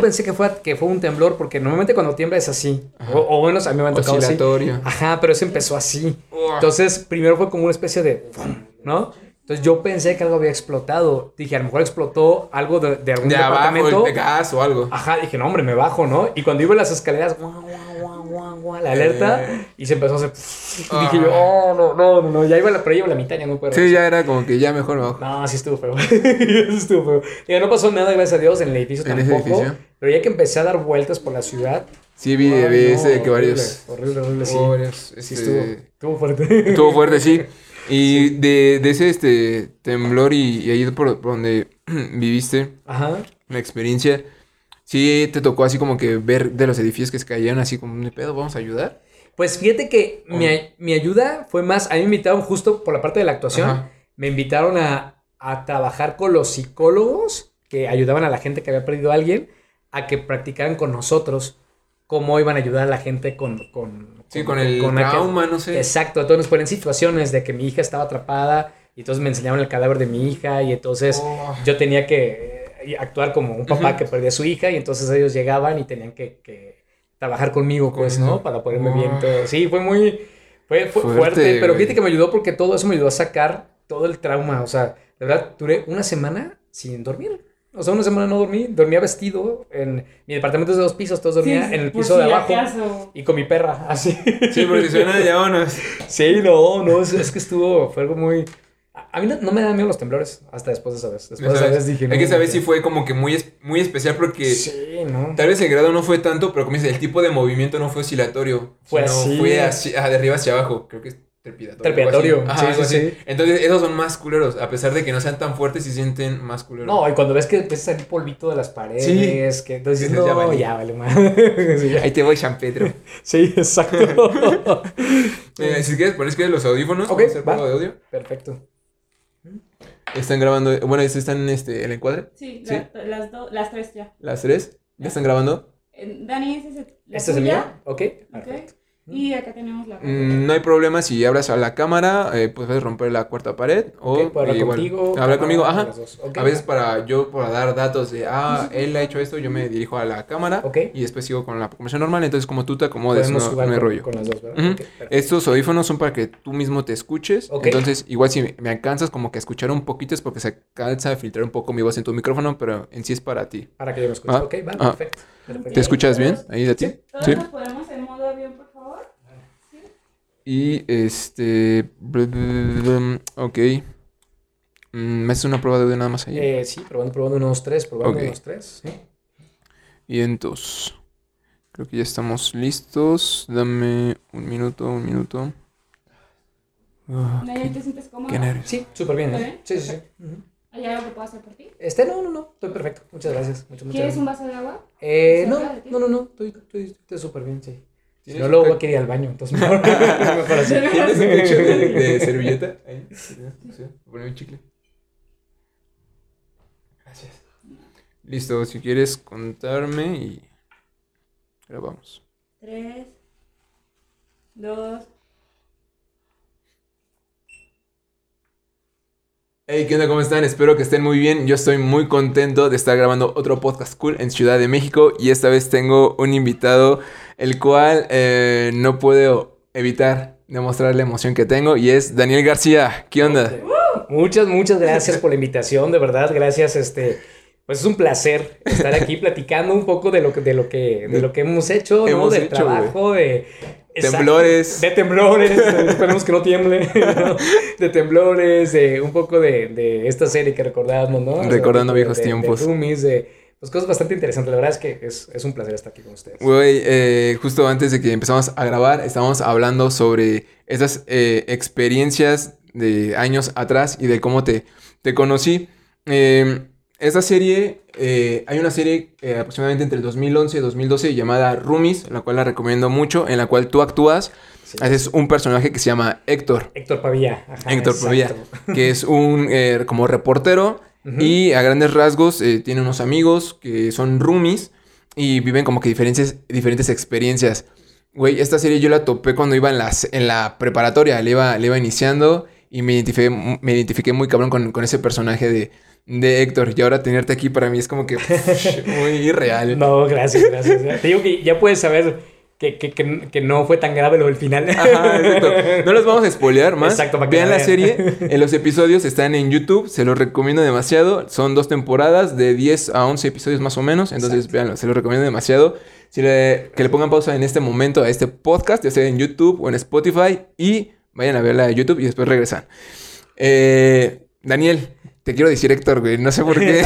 pensé que fue, que fue un temblor porque normalmente cuando tiembla es así. O, o bueno, a mí me han tocado así. Ajá, pero ese empezó así. Entonces, primero fue como una especie de... ¿No? Entonces yo pensé que algo había explotado. Dije, a lo mejor explotó algo de, de algún De abajo, departamento. el gas o algo. Ajá, dije, no, hombre, me bajo, ¿no? Y cuando iba en las escaleras, guau, guau, guau, guau, guau, la alerta, Eh. y se empezó a hacer. Y dije Ah. yo, oh, no, no, no, no, ya iba la, pero ya iba la mitad, ya no puedo. Sí, ya era como que ya mejor me bajo. No, sí estuvo feo. sí estuvo feo. Digo, no pasó nada, gracias a Dios, en el edificio ¿En ese tampoco. edificio? Pero ya que empecé a dar vueltas por la ciudad. Sí, vi, ay, vi no, ese de que horrible, varios. Horrible, horrible, sí. hubo varios, Sí, este, estuvo, estuvo fuerte. Estuvo fuerte, sí. Y de, de ese este temblor y, y ahí por, por donde viviste, Ajá. la experiencia, sí te tocó así como que ver de los edificios que se caían así como de pedo, vamos a ayudar. Pues fíjate que mi, mi ayuda fue más. A mí me invitaron justo por la parte de la actuación. Ajá. Me invitaron a, a trabajar con los psicólogos que ayudaban a la gente que había perdido a alguien a que practicaran con nosotros cómo iban a ayudar a la gente con. con Sí, con el aquel- trauma, no sé. Exacto, entonces nos ponen situaciones de que mi hija estaba atrapada y entonces me enseñaban el cadáver de mi hija y entonces Oh. yo tenía que eh, actuar como un papá que perdía a su hija y entonces ellos llegaban y tenían que, que trabajar conmigo, pues, ¿no? eso. Para ponerme Oh. bien todo. Sí, fue muy... Fue, fue Fuerte, fuerte, pero fíjate que me ayudó porque todo eso me ayudó a sacar todo el trauma. O sea, de verdad, duré una semana sin dormir. O sea, una semana no dormí. Dormía vestido en... Mi departamento es de dos pisos, todos dormía Sí, en el piso si de abajo. acaso. Y con mi perra, así. Sí, porque suena ya vámonos. Sí, no, no, es, es que estuvo, fue algo muy... A mí no, no me dan miedo los temblores, hasta después de esa vez. Después de esa vez dije, Hay que saber no, si fue como que muy, es- muy especial porque Sí, no. tal vez el grado no fue tanto, pero como dice, el tipo de movimiento no fue oscilatorio. Fue sino así. Fue ah, de arriba hacia abajo. Creo que trepidatorio. Trepidatorio, sí, Ajá, algo sí, así. sí. Entonces, esos son más culeros. A pesar de que no sean tan fuertes, sí sienten más culeros. No, y cuando ves que empieza a salir polvito de las paredes, que entonces Dices, no, ya vale, sí, ya. Ahí te voy, San Pedro. Sí, exacto. Eh, si quieres, pones que los audífonos. Ok, hacer va. de audio. Perfecto. Están grabando. Bueno, están en este, el encuadre. Sí, Sí. la- las, dos las tres ya. Las tres. ¿Ya están grabando? Eh, Dani, ese es el, la ¿Este es el mío? Ok. ok, Perfecto. Y acá tenemos la Mm, no hay problema si hablas a la cámara, eh, pues puedes romper la cuarta pared o puedo hablar contigo. hablar cámara, conmigo, ajá. A veces para yo para dar datos de ah, él ha hecho esto, yo me dirijo a la cámara Ok. y después sigo con la conversación normal, entonces como tú te acomodes, Podemos no, con, rollo. con las dos, ¿verdad? Ujú. Ok, perfecto. Estos audífonos son para que tú mismo te escuches. Entonces, igual si me alcanzas como que a escuchar un poquito es porque se alcanza a filtrar un poco mi voz en tu micrófono, pero en sí es para ti. Para que yo me escuche. Ah, ok, va, ah. perfecto. perfecto. ¿Te escuchas bien? Ahí de ti. Sí. ¿Todos Sí. nos ponemos en modo avión? Y este. Ok. Mm, ¿Me haces una prueba de audio nada más ahí? Eh, sí, probando, probando unos tres, probando unos tres. Sí. Y entonces. Creo que ya estamos listos. Dame un minuto, un minuto. Nadie te sientes cómodo. qué nervios. Sí, súper bien. ¿Está ¿eh? bien? Sí, sí, sí. ¿Hay algo que pueda hacer por ti? Este, no, no, no, estoy perfecto. Muchas gracias. Muchas, muchas ¿Quieres un vaso de agua? Eh, no, no, no, no, estoy estoy- estoy súper bien, sí. Si ¿Tienes no, luego voy a querer ir al baño, entonces mejor, mejor así. ¿Tienes un cacho de, de servilleta? Ahí. Sí, sí. Ponme un chicle. Gracias. Listo, si quieres contarme y. Grabamos. Tres, dos, Hey, ¿qué onda? ¿Cómo están? Espero que estén muy bien. Yo estoy muy contento de estar grabando otro podcast cool en Ciudad de México y esta vez tengo un invitado el cual eh, no puedo evitar demostrar la emoción que tengo y es Daniel García. ¿Qué onda? Muchas, muchas gracias por la invitación, de verdad, gracias, este, pues es un placer estar aquí platicando un poco de lo que, de lo que, de lo que hemos hecho, ¿no? Hemos Del hecho, trabajo, de... Exacto. Temblores. De temblores, esperemos que no tiemble, ¿no? De temblores, de un poco de, de esta serie que recordamos, ¿no? Recordando viejos de- tiempos. De roomies, de pues, cosas bastante interesantes, la verdad es que es, es un placer estar aquí con ustedes. Güey, eh, justo antes de que empezamos a grabar, estábamos hablando sobre esas eh, experiencias de años atrás y de cómo te, te conocí. Eh, esta serie, eh, hay una serie eh, aproximadamente entre el 2011 y 2012 llamada Roomies, la cual la recomiendo mucho, en la cual tú actúas, Sí. haces un personaje que se llama Héctor. Héctor Pavía. ajá, Héctor Pavía, exacto. que es un eh, como reportero y a grandes rasgos tiene unos amigos que son roomies y viven como que diferentes, diferentes experiencias. Güey, esta serie yo la topé cuando iba en, las, en la preparatoria, le iba, le iba iniciando y me identifiqué, me identifiqué muy cabrón con, con ese personaje de, de Héctor. Y ahora tenerte aquí para mí es como que pff, muy irreal. No, gracias, gracias. Te digo que ya puedes saber que, que, que, que no fue tan grave lo del final. Ajá, exacto. No los vamos a spoilear más. Exacto, para Vean la vean. serie. En los episodios están en YouTube. Se los recomiendo demasiado. Son dos temporadas de 10 a 11 episodios más o menos. Entonces, Exacto. véanlo. Se los recomiendo demasiado. Si le- que le pongan pausa en este momento a este podcast, ya sea en YouTube o en Spotify. Y vayan a verla de YouTube y después regresan. Eh, Daniel, te quiero decir Héctor, güey. No sé por qué.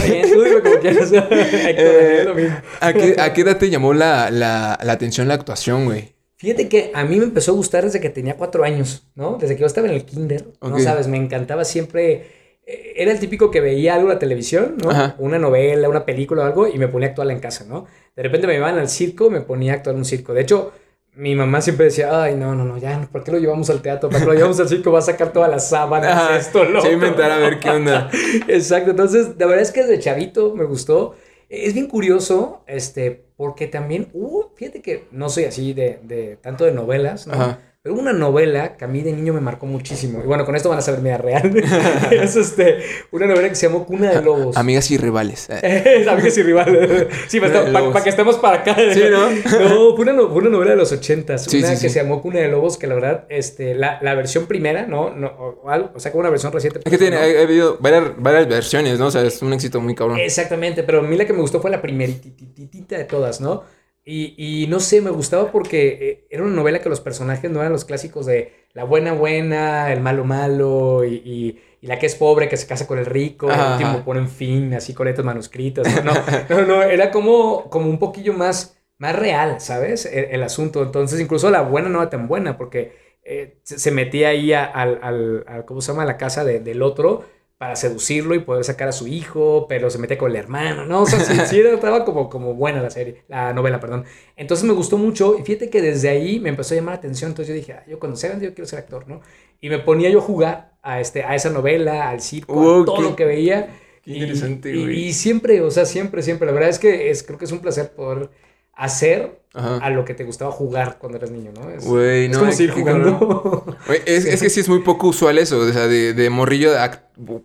Como quieras. Héctor, Eh, lo mismo. ¿a, qué, a qué edad te llamó la, la, la atención la actuación, güey? Fíjate que a mí me empezó a gustar desde que tenía cuatro años, ¿no? Desde que yo estaba en el kinder, ¿no sabes? Me encantaba siempre... eh, Era el típico que veía algo en la televisión, ¿no? Ajá. Una novela, una película o algo y me ponía a actuar en casa, ¿no? De repente me llevaban al circo, me ponía a actuar en un circo. De hecho, mi mamá siempre decía, ay, no, no, no, ya, ¿por qué lo llevamos al teatro? ¿Para qué lo llevamos al circo? Va a sacar todas las sábanas, Ajá, esto, lo se va a otro". inventar a ver qué onda. Exacto, entonces, la verdad es que desde chavito me gustó. Es bien curioso, este, porque también hubo, fíjate que no soy así de, de tanto de novelas, ¿no? Ajá. Pero una novela que a mí de niño me marcó muchísimo. Y bueno, con esto van a saber mi real. es este, una novela que se llamó Cuna de Lobos. Amigas y rivales. Amigas y rivales. Sí, para que estemos para acá. Sí, ¿no? No, fue una, fue una novela de los ochentas. Sí, una sí, que sí. se llamó Cuna de Lobos, que la verdad, este, la, la versión primera, ¿no? no o, o algo, o sea, como una versión reciente. Es que tiene, ¿no? ha, ha habido varias, varias versiones, ¿no? O sea, es un éxito muy cabrón. Exactamente, pero a mí la que me gustó fue la primerititita de todas, ¿no? Y, y no sé, me gustaba porque eh, era una novela que los personajes no eran los clásicos de la buena buena, el malo malo y, y- y la que es pobre que se casa con el rico, Ajá, último ajá. ponen fin, así con letras manuscritas. No, no, no, no, era como, como un poquillo más, más real, ¿sabes? El, el asunto. Entonces, incluso la buena no era tan buena porque eh, se, metía ahí al- al- ¿cómo se llama? A la casa de- del otro para seducirlo y poder sacar a su hijo, pero se metía con el hermano, ¿no? O sea, sí, sí estaba como, como buena la serie, la novela, perdón. Entonces me gustó mucho y fíjate que desde ahí me empezó a llamar la atención, entonces yo dije, "Ah, yo cuando sea grande yo quiero ser actor, ¿no? Y me ponía yo a jugar a, este, a esa novela, al circo, a todo qué- lo que veía. qué Y- interesante, y, güey. y siempre, o sea, siempre, siempre, la verdad es que es, creo que es un placer poder hacer Ajá. a lo que te gustaba jugar cuando eras niño, ¿no? Es, Güey, es no, como seguir jugando. Es, es que sí es muy poco usual eso, o sea, de, de morrillo de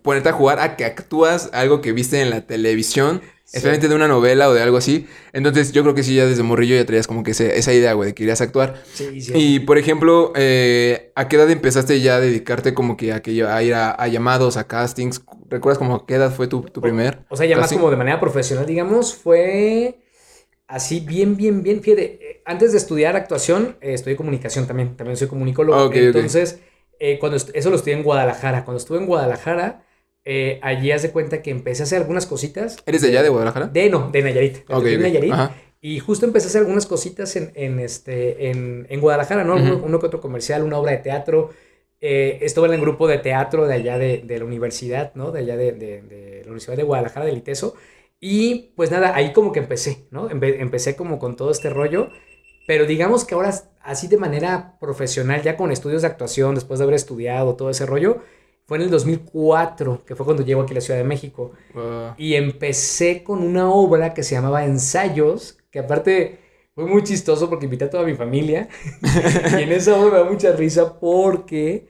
ponerte a jugar a que actúas algo que viste en la televisión, Sí. especialmente de una novela o de algo así. Entonces yo creo que sí, ya desde morrillo ya traías como que ese- esa idea, güey, de que querías actuar. Sí, sí. Y por ejemplo, eh, ¿a qué edad empezaste ya a dedicarte como que a, que a ir a, a llamados, a castings? ¿Recuerdas como a qué edad fue tu, tu primer? O sea, ya más como de manera profesional, digamos, fue así bien, bien, bien. Fíjate, eh, antes de estudiar actuación, eh, estudié comunicación también. También soy comunicólogo. Ah, ok, ok. Entonces, eh, cuando eso lo estudié en Guadalajara. Cuando estuve en Guadalajara, eh, allí haz de cuenta que empecé a hacer algunas cositas. ¿Eres de allá, de Guadalajara? De, no, de Nayarit. de Ok, aquí en ok. Nayarit. Ajá. Y justo empecé a hacer algunas cositas en, en, este, en, en Guadalajara, ¿no? Ujú. uno, uno que otro comercial, una obra de teatro. Eh, estuve en el grupo de teatro de allá de, de la universidad, ¿no? De allá de, de- de la Universidad de Guadalajara, del ITESO. Y pues nada, ahí como que empecé, ¿no? Empe- empecé como con todo este rollo. Pero digamos que ahora, así de manera profesional, ya con estudios de actuación, después de haber estudiado todo ese rollo, fue en el 2004, que fue cuando llego aquí a la Ciudad de México. Wow. Y empecé con una obra que se llamaba Ensayos, que aparte fue muy chistoso porque invité a toda mi familia. y en esa obra me da mucha risa porque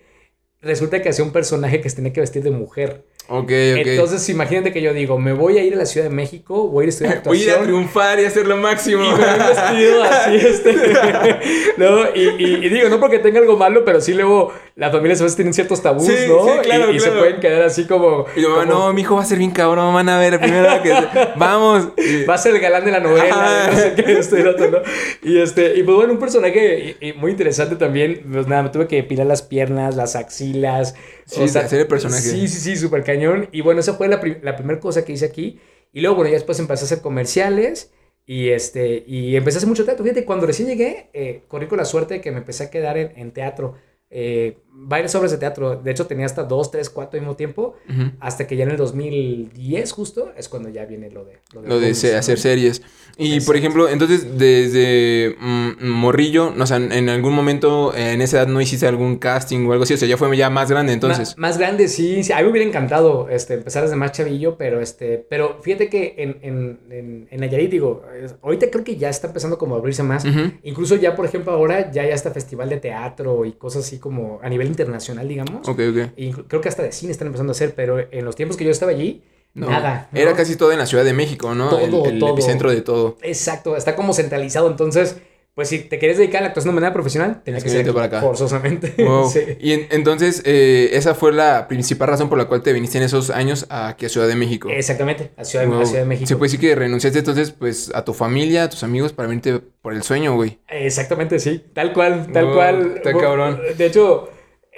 resulta que hacía un personaje que se tenía que vestir de mujer. Ok, ok. Entonces, imagínate que yo digo, me voy a ir a la Ciudad de México, voy a ir a estudiar Voy a ir a actuación. triunfar y hacer lo máximo. Y me vestido así, este. ¿no? Y, y- y digo, no porque tenga algo malo, pero sí luego las familias a veces tienen ciertos tabús, Sí, ¿no? sí, claro, y, y se pueden quedar así como. Y yo, como- no, mi hijo va a ser bien cabrón, van a ver, primero que... Vamos. Y- Va a ser el galán de la novela, no sé qué, esto y lo otro, ¿no? Y este, y pues bueno, un personaje muy interesante también. Pues nada, me tuve que depilar las piernas, las axilas. Sí, hacer el personaje. Sí, sí, sí, súper cañón. Y bueno, esa fue la, la primera cosa que hice aquí. Y luego, bueno, ya después empecé a hacer comerciales. Y este, y empecé a hacer mucho teatro. Fíjate, cuando recién llegué, eh, corrí con la suerte de que me empecé a quedar en, en teatro. Eh, varias obras de teatro. De hecho, tenía hasta dos, tres, cuatro al mismo tiempo. Ujú. Hasta que ya en el 2010, justo, es cuando ya viene lo de. Lo de se- ¿no? hacer series. Y por Exacto. ejemplo, entonces desde mm, morrillo, o sea, en algún momento eh, en esa edad no hiciste algún casting o algo así, o sea, ya fue ya más grande entonces. Ma- más grande, sí, sí. A mí me hubiera encantado este, empezar desde más chavillo, pero este, pero fíjate que en, en, en, en Nayarit, digo, ahorita creo que ya está empezando como a abrirse más. Ujú. Incluso ya, por ejemplo, ahora ya ya está festival de teatro y cosas así como a nivel internacional, digamos. Ok, ok. Y creo que hasta de cine están empezando a hacer, pero en los tiempos que yo estaba allí, No. nada. ¿no? Era casi todo en la Ciudad de México, ¿no? El- Todo, el, todo. epicentro de todo. Exacto, está como centralizado. Entonces, pues si te quieres dedicar a la actuación de manera profesional, tenías que ser para acá. forzosamente. Wow. Sí. Y en- entonces, eh, esa fue la principal razón por la cual te viniste en esos años aquí a Ciudad de México. Exactamente, a Ciudad, a Wow. Ciudad de México. Se puede decir que renunciaste entonces, pues, a tu familia, a tus amigos para venirte por el sueño, güey. Exactamente, sí. Tal cual, tal Wow, cual. está cabrón. De hecho,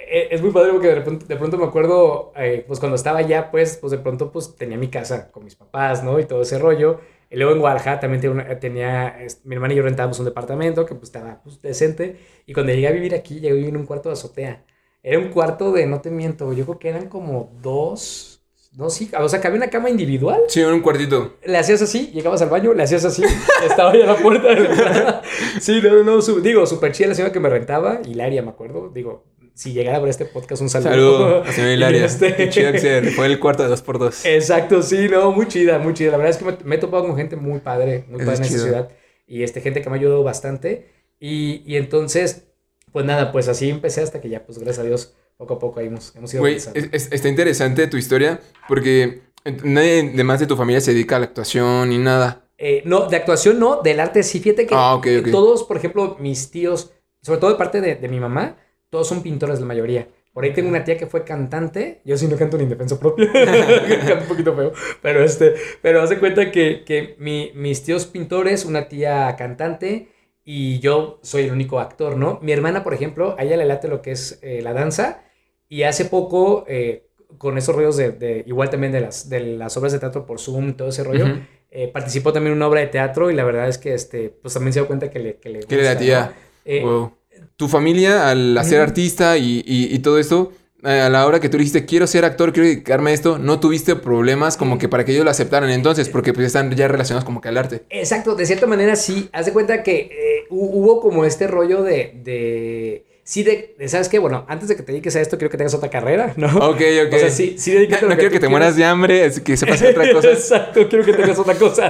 es muy padre porque de pronto, de pronto me acuerdo, eh, pues cuando estaba allá, pues, pues de pronto pues tenía mi casa con mis papás, ¿no? Y todo ese rollo. Y luego en Guadalajara también tenía, una- tenía, mi hermana y yo rentábamos un departamento que pues estaba pues, decente. Y cuando llegué a vivir aquí, llegué a vivir en un cuarto de azotea. Era un cuarto de, no te miento, yo creo que eran como dos, dos, sí, o sea, que había una cama individual Sí, en un cuartito. le hacías así, llegabas al baño, le hacías así, estaba ya la puerta de la entrada. Sí, no, no, no, su- digo, súper chida la señora que me rentaba, Hilaria, me acuerdo. Digo, si llegara a ver este podcast, un saludo. Saludo a señora Hilaria. Este- Qué chido que se fue el cuarto de dos por dos. Exacto, sí, no, muy chida, muy chida. La verdad es que me, me he topado con gente muy padre, muy Eso padre en esta ciudad. Y este, gente que me ha ayudado bastante. Y, y entonces, pues nada, pues así empecé hasta que ya, pues gracias a Dios, poco a poco ahí hemos, hemos ido avanzando. es- es- está interesante tu historia porque nadie de más de tu familia se dedica a la actuación ni nada. Eh, no, de actuación no, del arte sí. Fíjate que Ah, ok, ok. todos, por ejemplo, mis tíos, sobre todo de parte de, de mi mamá, todos son pintores la mayoría. Por ahí tengo una tía que fue cantante. Yo sí no canto ni en defensa propia. canto un poquito feo. Pero este, pero haz de cuenta que, que mi- mis tíos pintores, una tía cantante y yo soy el único actor, ¿no? Mi hermana, por ejemplo, a ella le late lo que es eh, la danza. Y hace poco, eh, con esos rollos de, de- igual también de las, de las obras de teatro por Zoom y todo ese rollo, Ujú. eh, participó también en una obra de teatro y la verdad es que este, pues también se dio cuenta que le, que le Que le gusta, latía. ¿no? Eh, Wow. Tu familia, al ser Ujú. artista y, y- y todo esto, eh, a la hora que tú dijiste, quiero ser actor, quiero dedicarme a esto, no tuviste problemas como que para que ellos lo aceptaran entonces, porque pues están ya relacionados como que al arte. Exacto, de cierta manera sí. Haz de cuenta que eh, hu- hubo como este rollo de. de sí, de, de, ¿Sabes qué? Bueno, antes de que te dediques a esto, quiero que tengas otra carrera, ¿no? Ok, ok. O sea, sí, sí, no lo quiero que te mueras de hambre, es que sepas hacer otra cosa. Exacto, quiero que tengas otra cosa.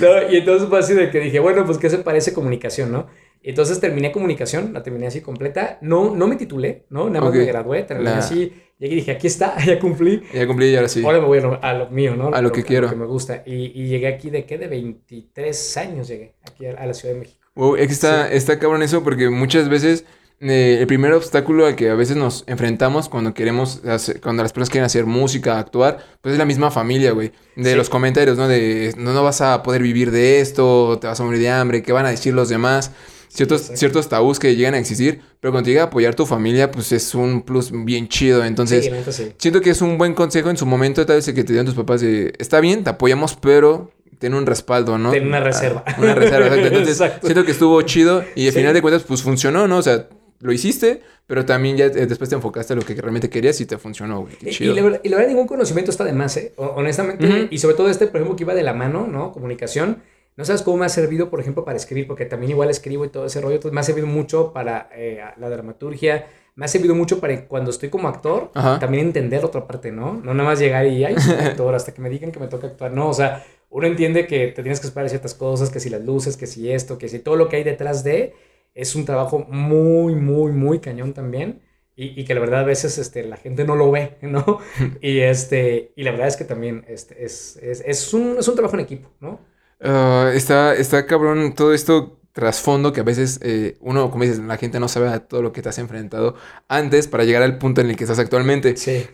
¿No? Y entonces fue así de que dije, bueno, pues ¿qué se parece comunicación, no? Y entonces terminé comunicación, la terminé así completa. No, no me titulé, ¿no? Nada más me gradué, terminé así. Llegué y dije, aquí está, ya cumplí. Ya cumplí y ahora sí. Ahora me voy a lo, a lo mío, ¿no? A lo que quiero. que me gusta. Y, y llegué aquí de qué? De 23 años llegué aquí a, a la Ciudad de México. Wow, es que está, está cabrón eso porque muchas veces eh, el primer obstáculo al que a veces nos enfrentamos cuando queremos hacer, cuando las personas quieren hacer música, actuar, pues es la misma familia, güey. De Sí. los comentarios, ¿no? De no, no vas a poder vivir de esto, te vas a morir de hambre, ¿qué van a decir los demás? Ciertos, ciertos tabús que llegan a existir, pero cuando llega a apoyar tu familia, pues es un plus bien chido. Entonces, sí. Siento que es un buen consejo en su momento, tal vez el que te dieron tus papás de, está bien, te apoyamos, pero ten un respaldo, ¿no? Ten una reserva. Ah, Una reserva, exacto. Entonces, Exacto. siento que estuvo chido y al final de cuentas, pues funcionó, ¿no? O sea, lo hiciste, pero también ya eh, después te enfocaste a lo que realmente querías y te funcionó, güey. Qué chido. y la, verdad- y la verdad, ningún conocimiento está de más, ¿eh? Honestamente. Ujú. Y sobre todo este, por ejemplo, que iba de la mano, ¿no? Comunicación. No sabes cómo me ha servido, por ejemplo, para escribir, porque también igual escribo y todo ese rollo. Entonces, me ha servido mucho para eh, la dramaturgia. Me ha servido mucho para cuando estoy como actor, Ajá. también entender otra parte, ¿no? No nada más llegar y, ay, soy actor, hasta que me digan que me toca actuar. No, o sea, uno entiende que te tienes que esperar ciertas cosas, que si las luces, que si esto, que si todo lo que hay detrás de, es un trabajo muy, muy, muy cañón también. Y, y que la verdad a veces este, la gente no lo ve, ¿no? y, este, y la verdad es que también este, es, es, es, un, es un trabajo en equipo, ¿no? Ah, está, está cabrón todo esto trasfondo que a veces eh, uno, como dices, la gente no sabe a todo lo que te has enfrentado antes para llegar al punto en el que estás actualmente. Sí.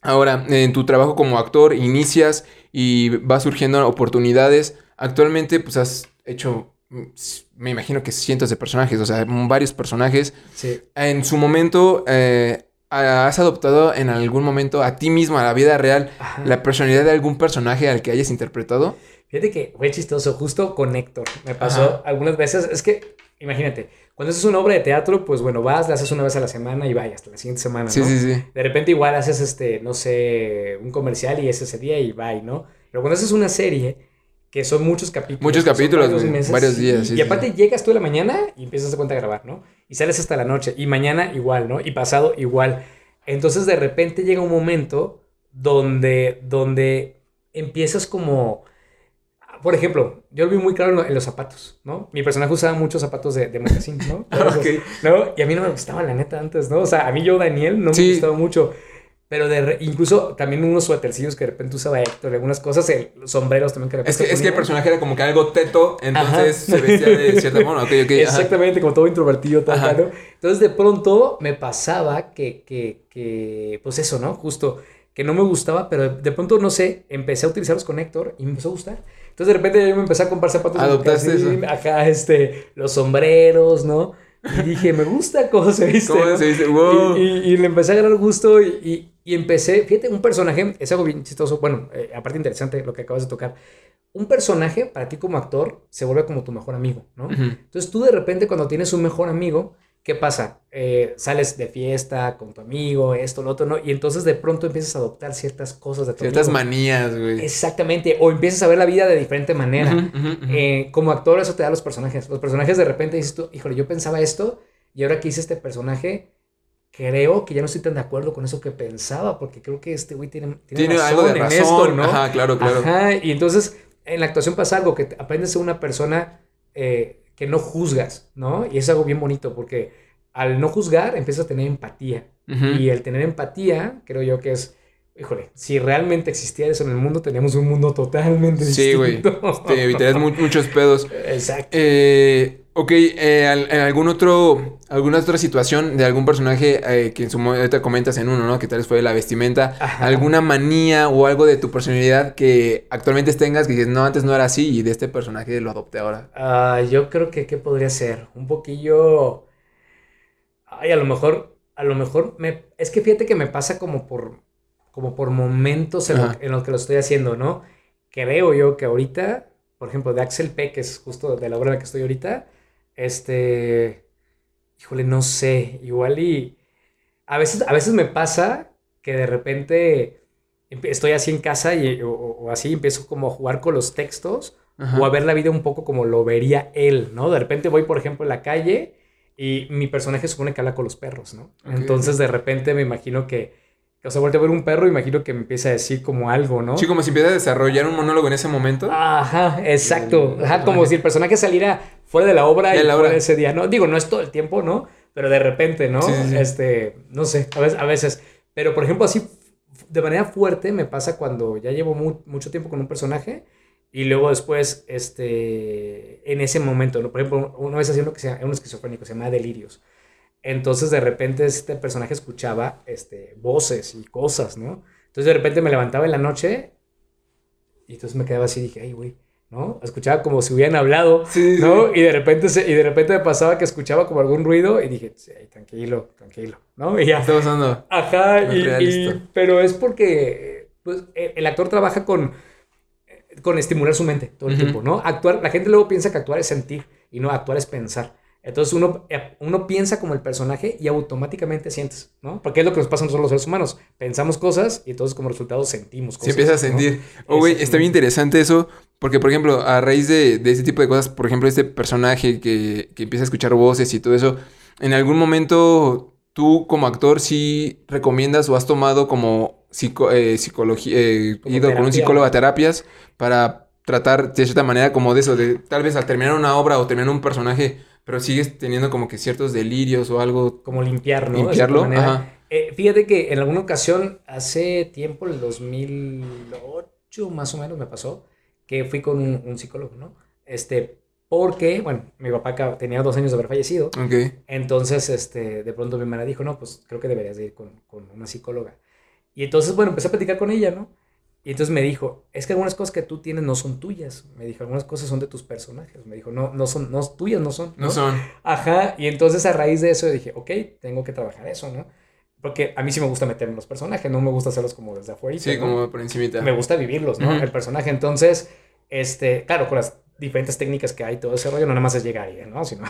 Ahora, en tu trabajo como actor, inicias y va surgiendo oportunidades. Actualmente, pues has hecho, mm, me imagino que cientos de personajes, o sea, varios personajes. Sí. En su momento, eh, ¿has adoptado en algún momento a ti mismo, a la vida real, Ajá. la personalidad de algún personaje al que hayas interpretado? Fíjate que fue chistoso, justo con Héctor. Me pasó Ajá. algunas veces. Es que, imagínate, cuando haces una obra de teatro, pues bueno, vas, la haces una vez a la semana y vaya hasta la siguiente semana, Sí, ¿no? sí, sí. De repente igual haces, este, no sé, un comercial y es ese día y bye, ¿no? Pero cuando haces una serie, que son muchos capítulos. Muchos capítulos, varios güey, meses, varios días, sí, y sí, aparte llegas tú de la mañana y empiezas a cuenta a grabar, ¿no? Y sales hasta la noche. Y mañana igual, ¿no? Y pasado igual. Entonces de repente llega un momento donde, donde empiezas como... Por ejemplo, yo lo vi muy claro en, lo- en los zapatos, ¿no? Mi personaje usaba muchos zapatos de, de mocasín, ¿no? ¿no? Y a mí no me gustaba, la neta, antes, ¿no? O sea, a mí yo, Daniel, no me Sí. gustaba mucho. Pero de re- incluso también unos suétercillos que de repente usaba Héctor, algunas cosas, el- los sombreros también que de Es repente que, es que el personaje era como que algo teto, entonces Ajá. se vestía de cierta forma. Ok, ok. ajá. Exactamente, como todo introvertido, tal, Ajá. ¿no? Entonces de pronto me pasaba que, que, que, pues eso, ¿no? Justo, que no me gustaba, pero de pronto, no sé, empecé a utilizarlos con Héctor y me empezó a gustar. Entonces de repente yo me empecé a comprar zapatos. Adoptaste mocasín, eso. Acá, este, los sombreros, ¿no? Y dije, me gusta cómo se viste, ¿Cómo ¿no? se dice? Wow. Y, y- y le empecé a agarrar gusto y, y- empecé, fíjate, un personaje, es algo bien chistoso, bueno, eh, aparte interesante lo que acabas de tocar. Un personaje para ti como actor se vuelve como tu mejor amigo, ¿no? Entonces tú de repente cuando tienes un mejor amigo, ¿qué pasa? Eh, sales de fiesta con tu amigo, esto, lo otro, ¿no? Y entonces de pronto empiezas a adoptar ciertas cosas de tu Ciertas amigo. manías, güey. Exactamente, o empiezas a ver la vida de diferente manera. Eh, como actor eso te da los personajes. Los personajes de repente dices tú, híjole, yo pensaba esto y ahora que hice este personaje, creo que ya no estoy tan de acuerdo con eso que pensaba, porque creo que este güey tiene, Tiene algo de en razón. esto, ¿no? Ajá, claro, claro. Ajá, y entonces en la actuación pasa algo, que aprendes a una persona eh, que no juzgas, ¿no? Y es algo bien bonito, porque al no juzgar empiezas a tener empatía. Y el tener empatía, creo yo que es, híjole, si realmente existiera eso en el mundo, teníamos un mundo totalmente Sí, güey. distinto. Te evitarías mu- muchos pedos. Exacto. Eh, ok, eh, al- en algún otro, alguna otra situación de algún personaje eh, que en su momento ahorita comentas en uno, ¿no? Que tal vez fue la vestimenta, Ajá. alguna manía o algo de tu personalidad que actualmente tengas que dices, no, antes no era así y de este personaje lo adopté ahora. Ah, yo creo que, ¿qué podría ser? Un poquillo... Ay, a lo mejor, a lo mejor me... Es que fíjate que me pasa como por, como por momentos en, lo- en los que lo estoy haciendo, ¿no? Creo yo que ahorita, por ejemplo, de Axel P, que es justo de la obra en la que estoy ahorita, este... Híjole, no sé, igual y... A veces, a veces me pasa que de repente estoy así en casa y, o, o así empiezo como a jugar con los textos Ajá. o a ver la vida un poco como lo vería él, ¿no? De repente voy, por ejemplo, en la calle y mi personaje supone que habla con los perros, ¿no? Entonces de repente me imagino que, o sea, vuelto a ver un perro, imagino que me empieza a decir como algo, ¿no? Sí, como si empieza a desarrollar un monólogo en ese momento. Ajá, exacto. El Ajá, como si el personaje saliera fuera de la obra De y la fuera obra. ese día, ¿no? Digo, no es todo el tiempo, ¿no? Pero de repente, ¿no? Sí, sí. Este, no sé, a veces, a veces. Pero, por ejemplo, así de manera fuerte me pasa cuando ya llevo mu- mucho tiempo con un personaje y luego después, este, en ese momento, ¿no? Por ejemplo, una vez hacía uno que se llama, un esquizofrénico, se llama Delirios. Entonces, de repente, este personaje escuchaba, este, voces y cosas, ¿no? Entonces, de repente me levantaba en la noche y entonces me quedaba así y dije, ay, güey, ¿no? Escuchaba como si hubieran hablado, Sí, sí. ¿no? Y de repente, se- y de repente me pasaba que escuchaba como algún ruido y dije, sí, tranquilo, tranquilo, ¿no? Y ¿Qué ya. está pasando? Ajá, y, y- pero es porque pues, el el actor trabaja con, con estimular su mente todo el Ujú. tiempo, ¿no? Actuar, la gente luego piensa que actuar es sentir y no actuar es pensar. Entonces uno, eh, uno piensa como el personaje y automáticamente sientes, ¿no? Porque es lo que nos pasa a nosotros los seres humanos. Pensamos cosas y entonces como resultado sentimos Se cosas. empieza a ¿no? sentir. Oh, güey, está bien interesante eso. Porque, por ejemplo, a raíz de, de ese tipo de cosas, por ejemplo, este personaje que, que empieza a escuchar voces y todo eso, en algún momento tú como actor sí recomiendas o has tomado como psico- eh, psicología, eh, Como ido con un psicólogo a terapias para tratar de cierta manera como de eso, de tal vez al terminar una obra o terminar un personaje, pero sigues teniendo como que ciertos delirios o algo. Como limpiar, ¿no? Limpiarlo, ajá. Eh, fíjate que en alguna ocasión, hace tiempo, el 2008 más o menos me pasó, que fui con un, un psicólogo, ¿no? Este, porque, bueno, mi papá tenía dos años de haber fallecido, entonces, este, de pronto mi hermana dijo, no, pues creo que deberías de ir con, con una psicóloga. Y entonces, bueno, empecé a platicar con ella, ¿no? Y entonces me dijo, es que algunas cosas que tú tienes no son tuyas. Me dijo, algunas cosas son de tus personajes. Me dijo, no, no son, no, tuyas no son. No son. Ajá, y entonces a raíz de eso dije, ok, tengo que trabajar eso, ¿no? Porque a mí sí me gusta meterme en los personajes, no me gusta hacerlos como desde afuera. Sí, como por encimita. Me gusta vivirlos, ¿no? El personaje. Entonces, este, claro, con las diferentes técnicas que hay, todo ese rollo, no nada más es llegar y, ¿no? Sino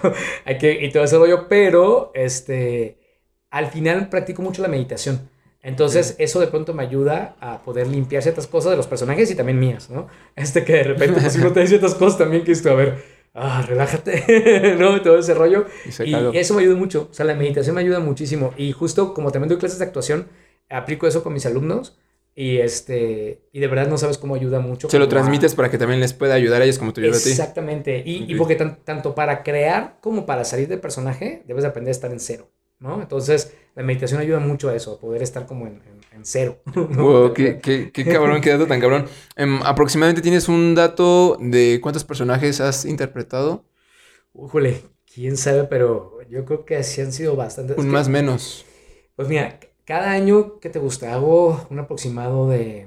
hay que, y todo ese rollo, pero, este, al final practico mucho la meditación. Entonces, eso de pronto me ayuda a poder limpiar ciertas cosas de los personajes y también mías, ¿no? Este que de repente, pues uno te dice ciertas cosas también que esto, a ver, ah, relájate, ¿no? Todo ese rollo. Y eso me ayuda mucho. O sea, la meditación me ayuda muchísimo. Y justo como también doy clases de actuación, aplico eso con mis alumnos. Y este, y de verdad no sabes cómo ayuda mucho. Se lo a- transmites para que también les pueda ayudar a ellos como te ayuda a ti. Exactamente. Y, y porque tan- tanto para crear como para salir del personaje, debes de aprender a estar en cero, ¿no? Entonces, la meditación ayuda mucho a eso, a poder estar como en, en- en cero. Wow, qué, qué, qué cabrón, qué dato tan cabrón. Em, aproximadamente tienes un dato de cuántos personajes has interpretado. Újole, quién sabe, pero yo creo que así han sido bastantes. Es Un que- más menos. Pues mira, cada año que te gusta, hago un aproximado de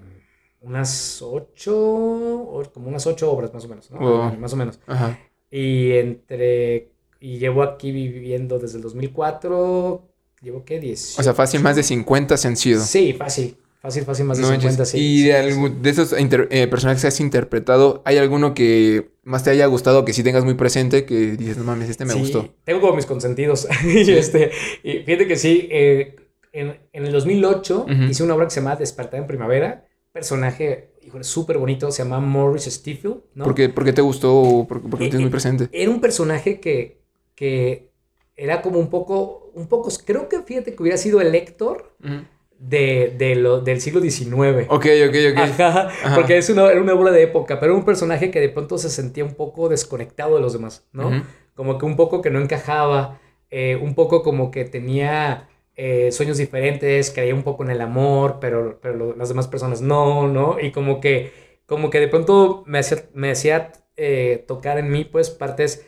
unas ocho, como unas ocho obras más o menos, ¿no? Wow. Más o menos. Ajá. Y entre, y llevo aquí viviendo desde el 2004, llevo qué, 10. O sea, fácil, más de 50 se han sido. Sí, fácil, fácil, fácil, más de No manches. 50, sí. Y de, de esos eh, personajes que has interpretado, ¿hay alguno que más te haya gustado, que sí tengas muy presente, que dices, no mames, este me Sí, gustó? Tengo como mis consentidos. y, este, y fíjate que sí, eh, en, en el 2008 Ujú. hice una obra que se llama Despertar en Primavera. Personaje, híjole, súper bonito, se llama Morris Stiefel, ¿no? ¿Por, qué, por qué te gustó por, por qué lo Eh, tienes muy presente? Era un personaje que, que era como un poco, un poco, creo que fíjate que hubiera sido el Héctor de, de lo, del siglo XIX. Ok, ok, ok. Ajá, Ajá. porque es una, era una obra de época, pero era un personaje que de pronto se sentía un poco desconectado de los demás, ¿no? Como que un poco que no encajaba, eh, un poco como que tenía eh, sueños diferentes, creía un poco en el amor, pero, pero lo- las demás personas no, ¿no? Y como que, como que de pronto me hacía, me hacía eh, tocar en mí, pues, partes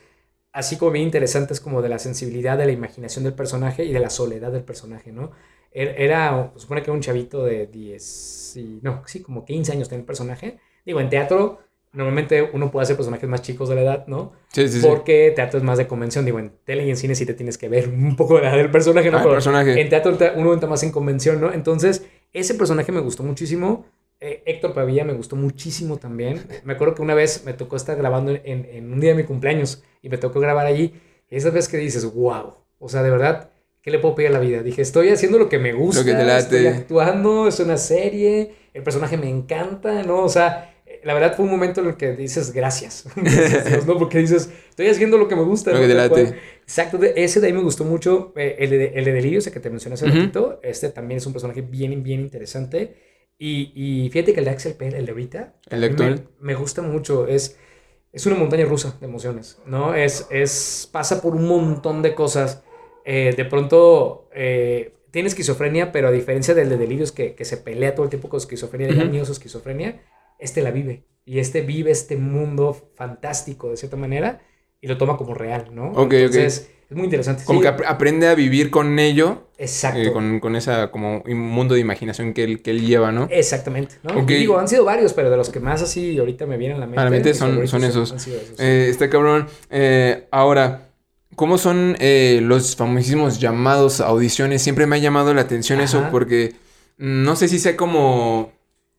así como bien interesantes como de la sensibilidad, de la imaginación del personaje y de la soledad del personaje, ¿no? Er- Era, se supone que era un chavito de 10, y, no, sí, como 15 años tenía el personaje. Digo, en teatro, normalmente uno puede hacer personajes más chicos de la edad, ¿no? Sí, sí, sí. Porque teatro es más de convención. Digo, en tele y en cine sí te tienes que ver un poco de la del personaje, ¿no? Ah, Pero personaje. en teatro te- uno entra más en convención, ¿no? Entonces, ese personaje me gustó muchísimo. Eh, Héctor Pavía me gustó muchísimo también. Me acuerdo que una vez me tocó estar grabando en, en un día de mi cumpleaños y me tocó grabar allí. Y esa vez que dices, wow, o sea, de verdad, ¿qué le puedo pedir a la vida? Dije, estoy haciendo lo que me gusta, Lo que estoy actuando, es una serie, el personaje me encanta, ¿no? O sea, eh, la verdad fue un momento en el que dices gracias, Gracias, Dios, ¿no? Porque dices, estoy haciendo lo que me gusta. Lo ¿no? que te late. Exacto, ese de ahí me gustó mucho. eh, el, de, el de Delirio, ese que te mencioné hace ratito. Este también es un personaje bien, bien interesante. Y, y fíjate que el de Axel Pell, el de ahorita, El actual. Me, me gusta mucho. Es, es una montaña rusa de emociones, ¿no? Es, es, pasa por un montón de cosas. Eh, de pronto eh, tiene esquizofrenia, pero a diferencia del de Delirios que, que se pelea todo el tiempo con esquizofrenia, de Ujú. miedo su esquizofrenia, este la vive. Y este vive este mundo fantástico de cierta manera y lo toma como real, ¿no? Ok, ok. Entonces, es muy interesante. Como Sí, que ap- aprende a vivir con ello, Exacto. eh, con, con esa como un mundo de imaginación que él, que él lleva, ¿no? Exactamente, ¿no? Ok. Y digo, han sido varios, pero de los que más así ahorita me vienen a la mente. A la mente mis son- son esos. sí. Eh, está cabrón. Eh, ahora, ¿cómo son los famosísimos llamados audiciones? Siempre me ha llamado la atención eso porque mm, no sé si sea como,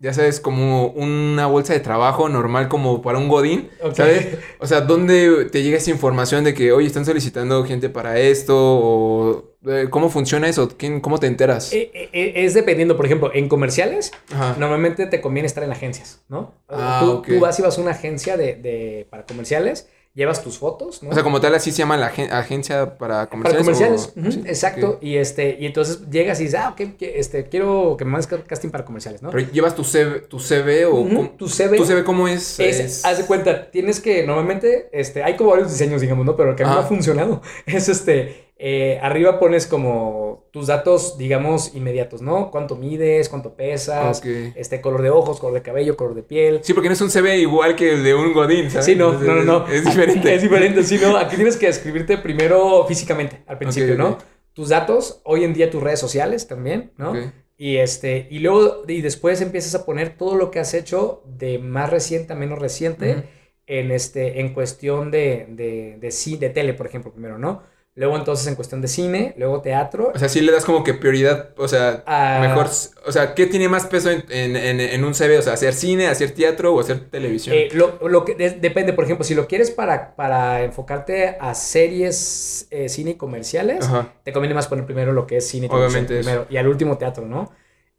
ya sabes, como una bolsa de trabajo normal como para un godín. ¿sabes? O sea, ¿dónde te llega esa información de que, oye, están solicitando gente para esto? ¿O eh, cómo funciona eso? ¿Quién, ¿Cómo te enteras? Eh, eh, es dependiendo, por ejemplo, en comerciales, Ajá. normalmente te conviene estar en agencias, ¿no? Ah, tú vas y vas a una agencia de, de- para comerciales, llevas tus fotos, ¿no? O sea, como tal, así se llama la agen- agencia para para comerciales. comerciales, ujú, sí, exacto. Y este, y entonces llegas y dices, ah, ok, que- este, quiero que me mandes ca- casting para comerciales, ¿no? Pero llevas tu CV, tu CV o cómo- tu CV. tu CV cómo es. Es, Es- haz de cuenta, tienes que, normalmente, este, hay como varios diseños, digamos, ¿no? Pero el que a mí me ha funcionado es este, eh, arriba pones como tus datos, digamos, inmediatos, ¿no? Cuánto mides, cuánto pesas, este, color de ojos, color de cabello, color de piel. Sí, porque no es un CV igual que el de un Godín, ¿sabes? Sí, no, no, no, no. Es, es diferente. Es diferente, sí, no. Aquí tienes que escribirte primero físicamente, al principio. ¿no? Tus datos, hoy en día tus redes sociales también, ¿no? Y este, y luego, y después empiezas a poner todo lo que has hecho de más reciente a menos reciente en este, en cuestión de, de, de, ci- de tele, por ejemplo, primero, ¿no? Luego entonces en cuestión de cine, luego teatro. O sea, sí le das como que prioridad, o sea, Ah. mejor, o sea, ¿qué tiene más peso en, en, en- en un CV? O sea, hacer cine, hacer teatro o hacer televisión. Eh, lo, lo que de- depende, por ejemplo, si lo quieres para, para enfocarte a series, eh, cine y comerciales, Ajá. te conviene más poner primero lo que es cine y Obviamente primero, y al último teatro, ¿no?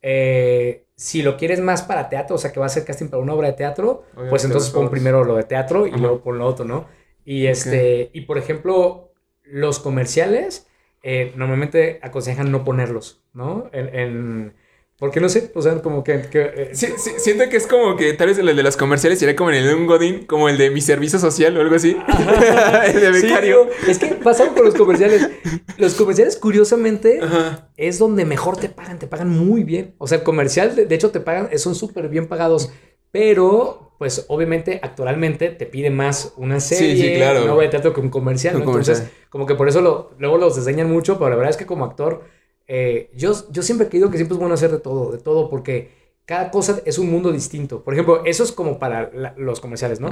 Eh, si lo quieres más para teatro, o sea, que va a ser casting para una obra de teatro, pues entonces pon primero lo de teatro y Ajá. luego pon lo otro, ¿no? Y este, y por ejemplo, los comerciales eh, normalmente aconsejan no ponerlos, ¿no? En, en- Porque no sé, o sea, como que... que, eh, Sí, sí, siento que es como que tal vez el de los comerciales sería como en el de un Godín, como el de mi servicio social o algo así. el de becario. es que pasamos con los comerciales. Los comerciales, curiosamente, Ajá. es donde mejor te pagan, te pagan muy bien. O sea, el comercial, de, de hecho, te pagan, son súper bien pagados, pero, pues, obviamente, actualmente te pide más una serie, sí, claro. una obra de teatro que un comercial, ¿no? Entonces, como que por eso lo, luego los diseñan mucho, pero la verdad es que como actor, eh, yo, yo siempre he creído que siempre es bueno hacer de todo, de todo, porque cada cosa es un mundo distinto. Por ejemplo, eso es como para la- los comerciales, ¿no?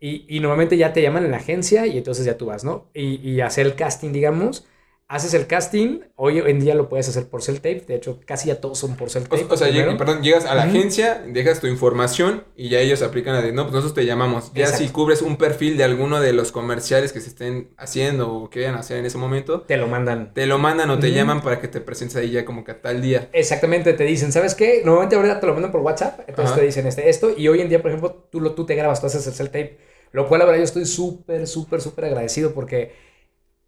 Y, y normalmente ya te llaman en la agencia y entonces ya tú vas, ¿no? Y, y hacer el casting, digamos. Haces el casting, hoy en día lo puedes hacer por cell tape, de hecho casi ya todos son por cell O, tape. o sea, lleg- perdón, llegas a la agencia, dejas tu información y ya ellos aplican la de, no, pues nosotros te llamamos. Ya Exacto. si cubres un perfil de alguno de los comerciales que se estén haciendo o que vayan a hacer en ese momento, te lo mandan. te lo mandan o te llaman para que te presentes ahí ya como que a tal día. Exactamente, te dicen, ¿sabes qué? Normalmente ahora te lo mandan por WhatsApp, entonces Ajá. te dicen este, esto, y hoy en día, por ejemplo, tú, lo, tú te grabas, tú haces el cell tape, lo cual la verdad yo estoy súper, súper, súper agradecido porque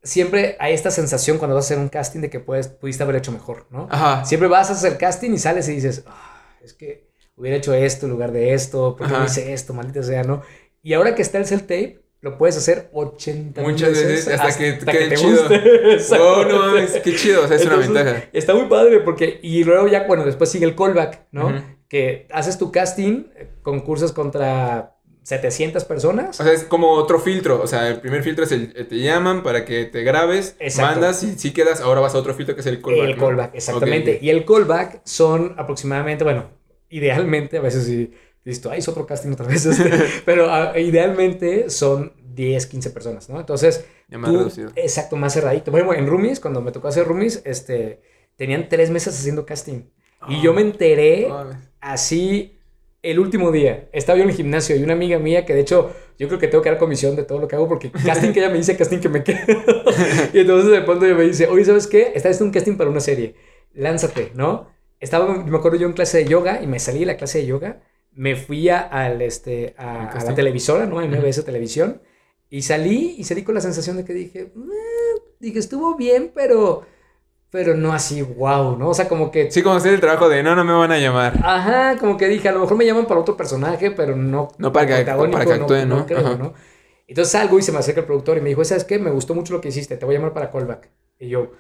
siempre hay esta sensación cuando vas a hacer un casting de que puedes, pudiste haber hecho mejor, ¿no? Ajá. Siempre vas a hacer casting y sales y dices, "Ah, es que hubiera hecho esto en lugar de esto, ¿por qué no hice esto? Maldita sea, ¿no? Y ahora que está el cell tape, lo puedes hacer 80 mil Muchas veces hasta que te quede te chido. guste. Oh, no, Exactamente. es qué chido, o sea, es una ventaja. Está muy padre porque, y luego ya, bueno, después sigue el callback, ¿no? Que haces tu casting, eh, concursos contra 700 personas. O sea, es como otro filtro. O sea, el primer filtro es el eh, te llaman para que te grabes, Exacto. mandas y si quedas, ahora vas a otro filtro que es el callback. el ¿no? callback, exactamente. Y el callback son aproximadamente, bueno, idealmente, a veces sí, listo, ahí es otro casting otra vez, este, pero ah, idealmente son 10, 15 personas, ¿no? Entonces, Ya más tú- reducido. exacto, más cerradito. Bueno, en Roomies, cuando me tocó hacer Roomies, este, tenían tres meses haciendo casting. Y yo me enteré Ah, así el último día. Estaba yo en el gimnasio y una amiga mía que de hecho yo creo que tengo que dar comisión de todo lo que hago porque casting que ella me dice, casting que me quedo. y entonces de pronto ella me dice, oye, ¿sabes qué? Está haciendo un casting para una serie. Lánzate, ¿no? Estaba, me acuerdo yo en clase de yoga y me salí de la clase de yoga. Me fui a, al, este, a, ¿Al a la televisora, ¿no? En MBS Televisión. Y salí y salí con la sensación de que dije, "Eh", dije, estuvo bien, pero, pero no así, wow, ¿no? O sea, como que Sí, como hacer el trabajo de no, no me van a llamar. Ajá, como que dije, a lo mejor me llaman para otro personaje, pero no, No para que- para que actúe, ¿no? creo, Ajá. ¿no? Entonces salgo y se me acerca el productor y me dijo, ¿sabes qué? Me gustó mucho lo que hiciste, te voy a llamar para callback. Y yo,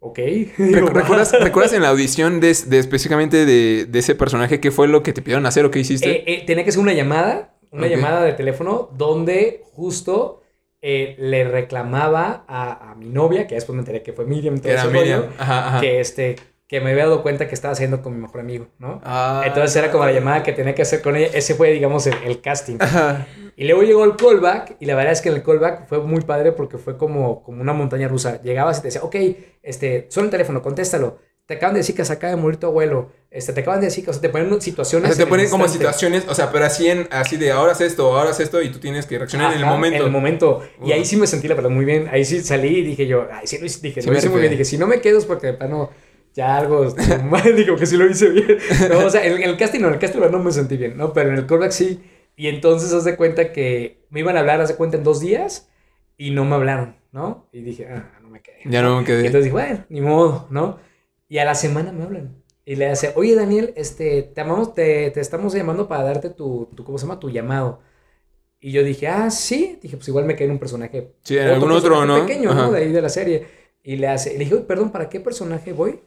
ok. Recu- ¿Recuerdas, ¿Recuerdas en la audición de, de específicamente de, de ese personaje qué fue lo que te pidieron hacer o qué hiciste? Eh, eh, tenía que ser una llamada, una llamada de teléfono donde justo eh, le reclamaba a, a mi novia, que después me enteré que fue Miriam, todo ese Miriam. rollo, Ajá, ajá. que, este, que me había dado cuenta que estaba haciendo con mi mejor amigo, ¿no? Ah, Entonces era como la llamada que tenía que hacer con ella. Ese fue, digamos, el, el casting. Ajá. Y luego llegó el callback, y la verdad es que el callback fue muy padre porque fue como, como una montaña rusa. Llegabas y te decía, ok, este, suena el teléfono, contéstalo. Te acaban de decir que se acaba de morir tu abuelo. Este, te acaban de decir que, o sea, te ponen O situaciones. sea, te ponen como situaciones, o sea, pero así en, así de ahora haz esto, ahora haz esto, y tú tienes que reaccionar en el momento. En el momento. Y ahí sí me sentí la verdad muy bien. Ahí sí salí y dije yo, ay, sí lo hice, dije, Sí lo hice muy bien. Dije, si no me quedo es porque de plano ya algo mal. Digo que sí lo hice bien. No, o sea, en, en el casting no, en el casting no me sentí bien, ¿no? Pero en el callback sí. Y entonces haz de cuenta que me iban a hablar, haz de cuenta, en dos días y no me hablaron, ¿no? Y dije, ah, no me quedé. Ya no me Y quedé. entonces dije, bueno, ni modo, ¿no? Y a la semana me hablan. Y le hace, oye Daniel, este, te amamos, te, te estamos llamando para darte tu, tu, ¿cómo se llama? Tu llamado. Y yo dije, ah, sí. Dije, pues igual me quedé en un personaje. Sí, en algún otro, ¿no? pequeño, Ajá. ¿no? De ahí de la serie. Y le hace, le dije, "Oye, perdón, ¿para qué personaje voy?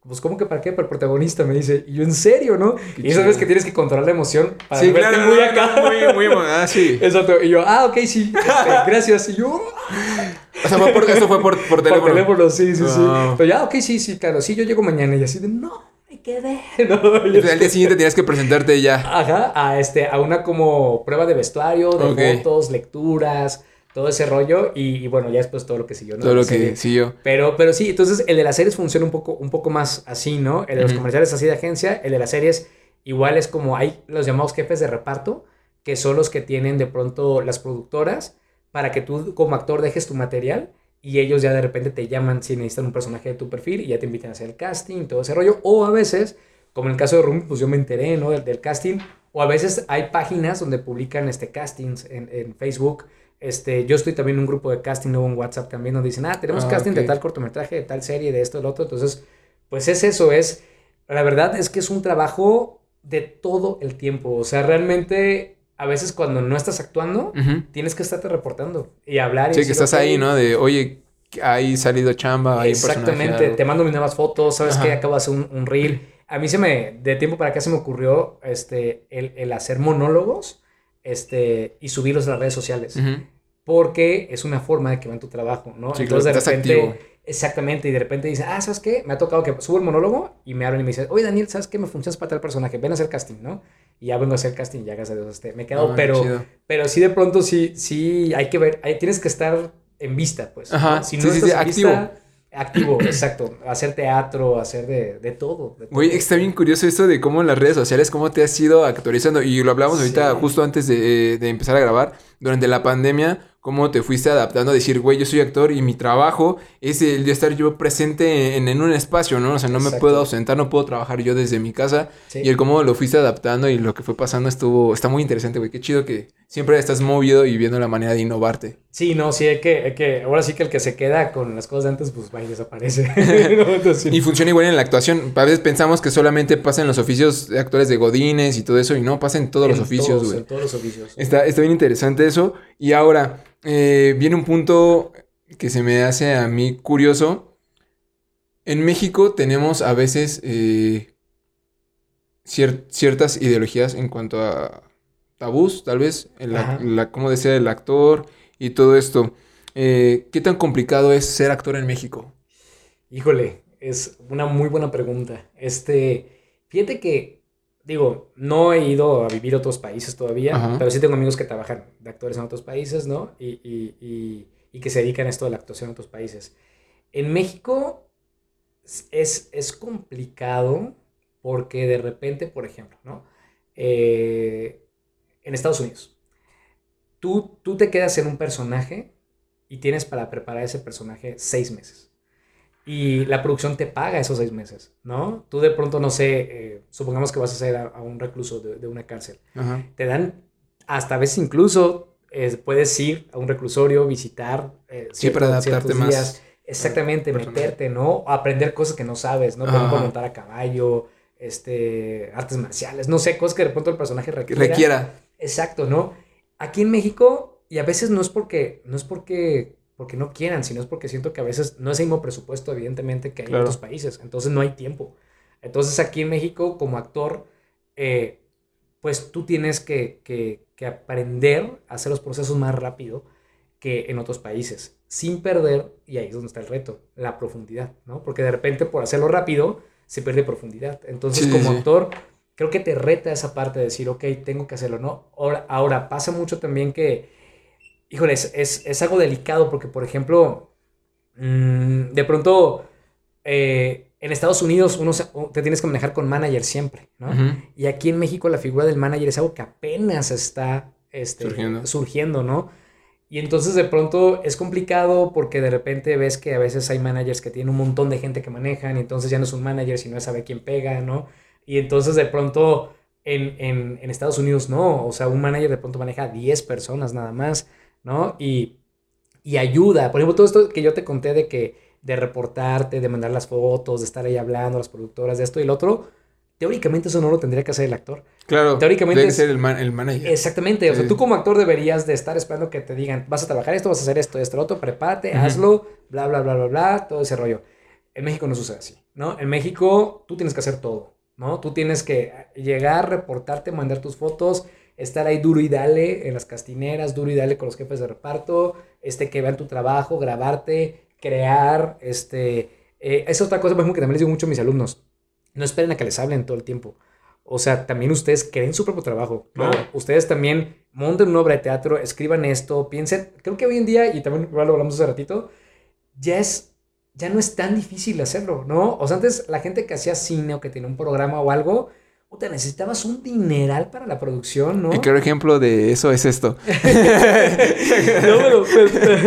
Pues, ¿cómo que para qué? Para el protagonista, me dice. Y yo, ¿en serio, no? Qué y esas chido. que tienes que controlar la emoción para Sí, verte claro, muy acá. muy, muy, ah, sí. Exacto. Y yo, ah, ok, sí. este, gracias. Y yo, O sea, fue por, eso fue por, por teléfono. por teléfono, sí, sí, sí. Wow. Pero ya, ok, sí, sí, claro. Sí, yo llego mañana y así de, no, me quedé. No, al día siguiente tenías que presentarte ya. Ajá, a, este, a una como prueba de vestuario, de fotos, lecturas, todo ese rollo. Y, y bueno, ya después todo lo que siguió. ¿no? Todo lo que siguió. Pero, pero sí, entonces el de las series funciona un poco, un poco más así, ¿no? El de los comerciales así de agencia, el de las series igual es como hay los llamados jefes de reparto, que son los que tienen de pronto las productoras para que tú como actor dejes tu material y ellos ya de repente te llaman si necesitan un personaje de tu perfil y ya te invitan a hacer el casting, todo ese rollo. O a veces, como en el caso de Rumi, pues yo me enteré, ¿no? Del, del casting. O a veces hay páginas donde publican este castings en, en Facebook. Este, yo estoy también en un grupo de casting, luego en WhatsApp también, donde dicen, ah, tenemos Ah, casting de tal cortometraje, de tal serie, de esto, del otro. Entonces, pues es eso, es la verdad es que es un trabajo de todo el tiempo. O sea, realmente a veces cuando no estás actuando, tienes que estarte reportando y hablar. y Sí, que estás "Ok, ahí, ¿no? De, oye, hay salido chamba, hay Exactamente, algo". te mando mis nuevas fotos, sabes Ajá. que acabo de hacer un, un reel. A mí se me, de tiempo para acá se me ocurrió este, el, el hacer monólogos este, y subirlos a las redes sociales. Ujú. Porque es una forma de que vean tu trabajo, ¿no? Sí, Entonces claro, de repente, activo. exactamente, y de repente dicen, ah, ¿sabes qué? Me ha tocado que subo el monólogo y me hablan y me dicen, oye Daniel, ¿sabes qué? Me funcionas para tal personaje, ven a hacer casting, ¿no? Y ya vengo a hacer casting, ya gracias a Dios, este, me quedo, Ah, pero, chido. pero sí de pronto sí, sí hay que ver, hay- tienes que estar en vista, pues. Ajá, ¿no? Si no sí, estás sí, en activo. vista, activo, exacto. Hacer teatro, hacer de, de todo. de todo. Güey, está bien curioso esto de cómo en las redes sociales, cómo te has ido actualizando. Y lo hablamos ahorita justo antes de, de empezar a grabar. Durante la pandemia, cómo te fuiste adaptando a decir, güey, yo soy actor y mi trabajo es el de estar yo presente en, en un espacio, ¿no? O sea, no me puedo ausentar, no puedo trabajar yo desde mi casa. Sí. Y el cómo lo fuiste adaptando y lo que fue pasando estuvo, está muy interesante, güey. Qué chido que siempre estás movido y viendo la manera de innovarte. Sí, no, sí, hay que, hay que, ahora sí que el que se queda con las cosas de antes, pues va y desaparece. No, entonces, Y funciona igual en la actuación. A veces pensamos que solamente pasa en los oficios de actores de godines y todo eso, y no, pasa en todos los oficios, güey. En todos los oficios. Está, está bien interesante eso. Y ahora, eh, viene un punto que se me hace a mí curioso. En México tenemos a veces eh, cier- ciertas ideologías en cuanto a tabús, tal vez, la, cómo desea el actor y todo esto. Eh, ¿qué tan complicado es ser actor en México? Híjole, es una muy buena pregunta. Este, fíjate que, digo, no he ido a vivir a otros países todavía, Ajá. pero sí tengo amigos que trabajan de actores en otros países, ¿no? Y, y- y- y que se dedican a esto de la actuación en otros países. En México es, es complicado porque de repente, por ejemplo, ¿no? Eh, en Estados Unidos, tú, tú te quedas en un personaje y tienes para preparar ese personaje seis meses y la producción te paga esos seis meses, ¿no? Tú de pronto, no sé, eh, supongamos que vas a ser a, a un recluso de, de una cárcel. Ajá. Te dan, hasta a veces incluso, eh, puedes ir a un reclusorio, visitar eh, Sí, para adaptarte más días. Exactamente, meterte, ¿no? Aprender cosas que no sabes, ¿no? Por ejemplo, montar a caballo, este, artes marciales, no sé, cosas que de pronto el personaje requiera. requiera. Exacto, ¿no? Aquí en México, y a veces no es porque, no es porque, porque no quieran, sino es porque siento que a veces no es el mismo presupuesto, evidentemente, que hay Claro. en otros países. Entonces no hay tiempo. Entonces aquí en México, como actor, eh, pues tú tienes que, que- que aprender a hacer los procesos más rápido que en otros países, sin perder, y ahí es donde está el reto, la profundidad, ¿no? Porque de repente por hacerlo rápido se pierde profundidad. Entonces Sí, como sí. actor, creo que te reta esa parte de decir, ok, tengo que hacerlo, ¿no? Ahora, ahora pasa mucho también que, híjole, es, es, es algo delicado porque, por ejemplo, mm, de pronto, eh, en Estados Unidos uno se- te tienes que manejar con manager siempre, ¿no? Y aquí en México la figura del manager es algo que apenas está este, Surgiendo. surgiendo. ¿no? Y entonces de pronto es complicado porque de repente ves que a veces hay managers que tienen un montón de gente que manejan y entonces ya no es un manager, sino es saber quién pega, ¿no? Y entonces de pronto en, en- en Estados Unidos no, o sea, un manager de pronto maneja a 10 personas nada más, ¿no? Y, y ayuda. Por ejemplo, todo esto que yo te conté de que de reportarte, de mandar las fotos, de estar ahí hablando a las productoras de esto y el otro, teóricamente eso no lo tendría que hacer el actor. Claro. Teóricamente Debe es- ser el, man- el manager. Exactamente, o sea, tú como actor deberías de estar esperando que te digan, vas a trabajar esto, vas a hacer esto, esto, lo otro, prepárate, hazlo, bla, bla, bla, bla, bla, todo ese rollo. En México no sucede así, ¿no? En México tú tienes que hacer todo, ¿no? Tú tienes que llegar, reportarte, mandar tus fotos, estar ahí duro y dale en las castineras, duro y dale con los jefes de reparto, este, que vean tu trabajo, grabarte, crear, este... eh, es otra cosa, por ejemplo, que también les digo mucho a mis alumnos. No esperen a que les hablen todo el tiempo. O sea, también ustedes creen su propio trabajo. ¿no? Claro. Ustedes también monten una obra de teatro, escriban esto, piensen. Creo que hoy en día, y también lo hablamos hace ratito, ya es. Ya no es tan difícil hacerlo, ¿no? O sea, antes la gente que hacía cine o que tenía un programa o algo, puta, necesitabas un dineral para la producción, ¿no? El claro ejemplo de eso es esto. No, pero, pero,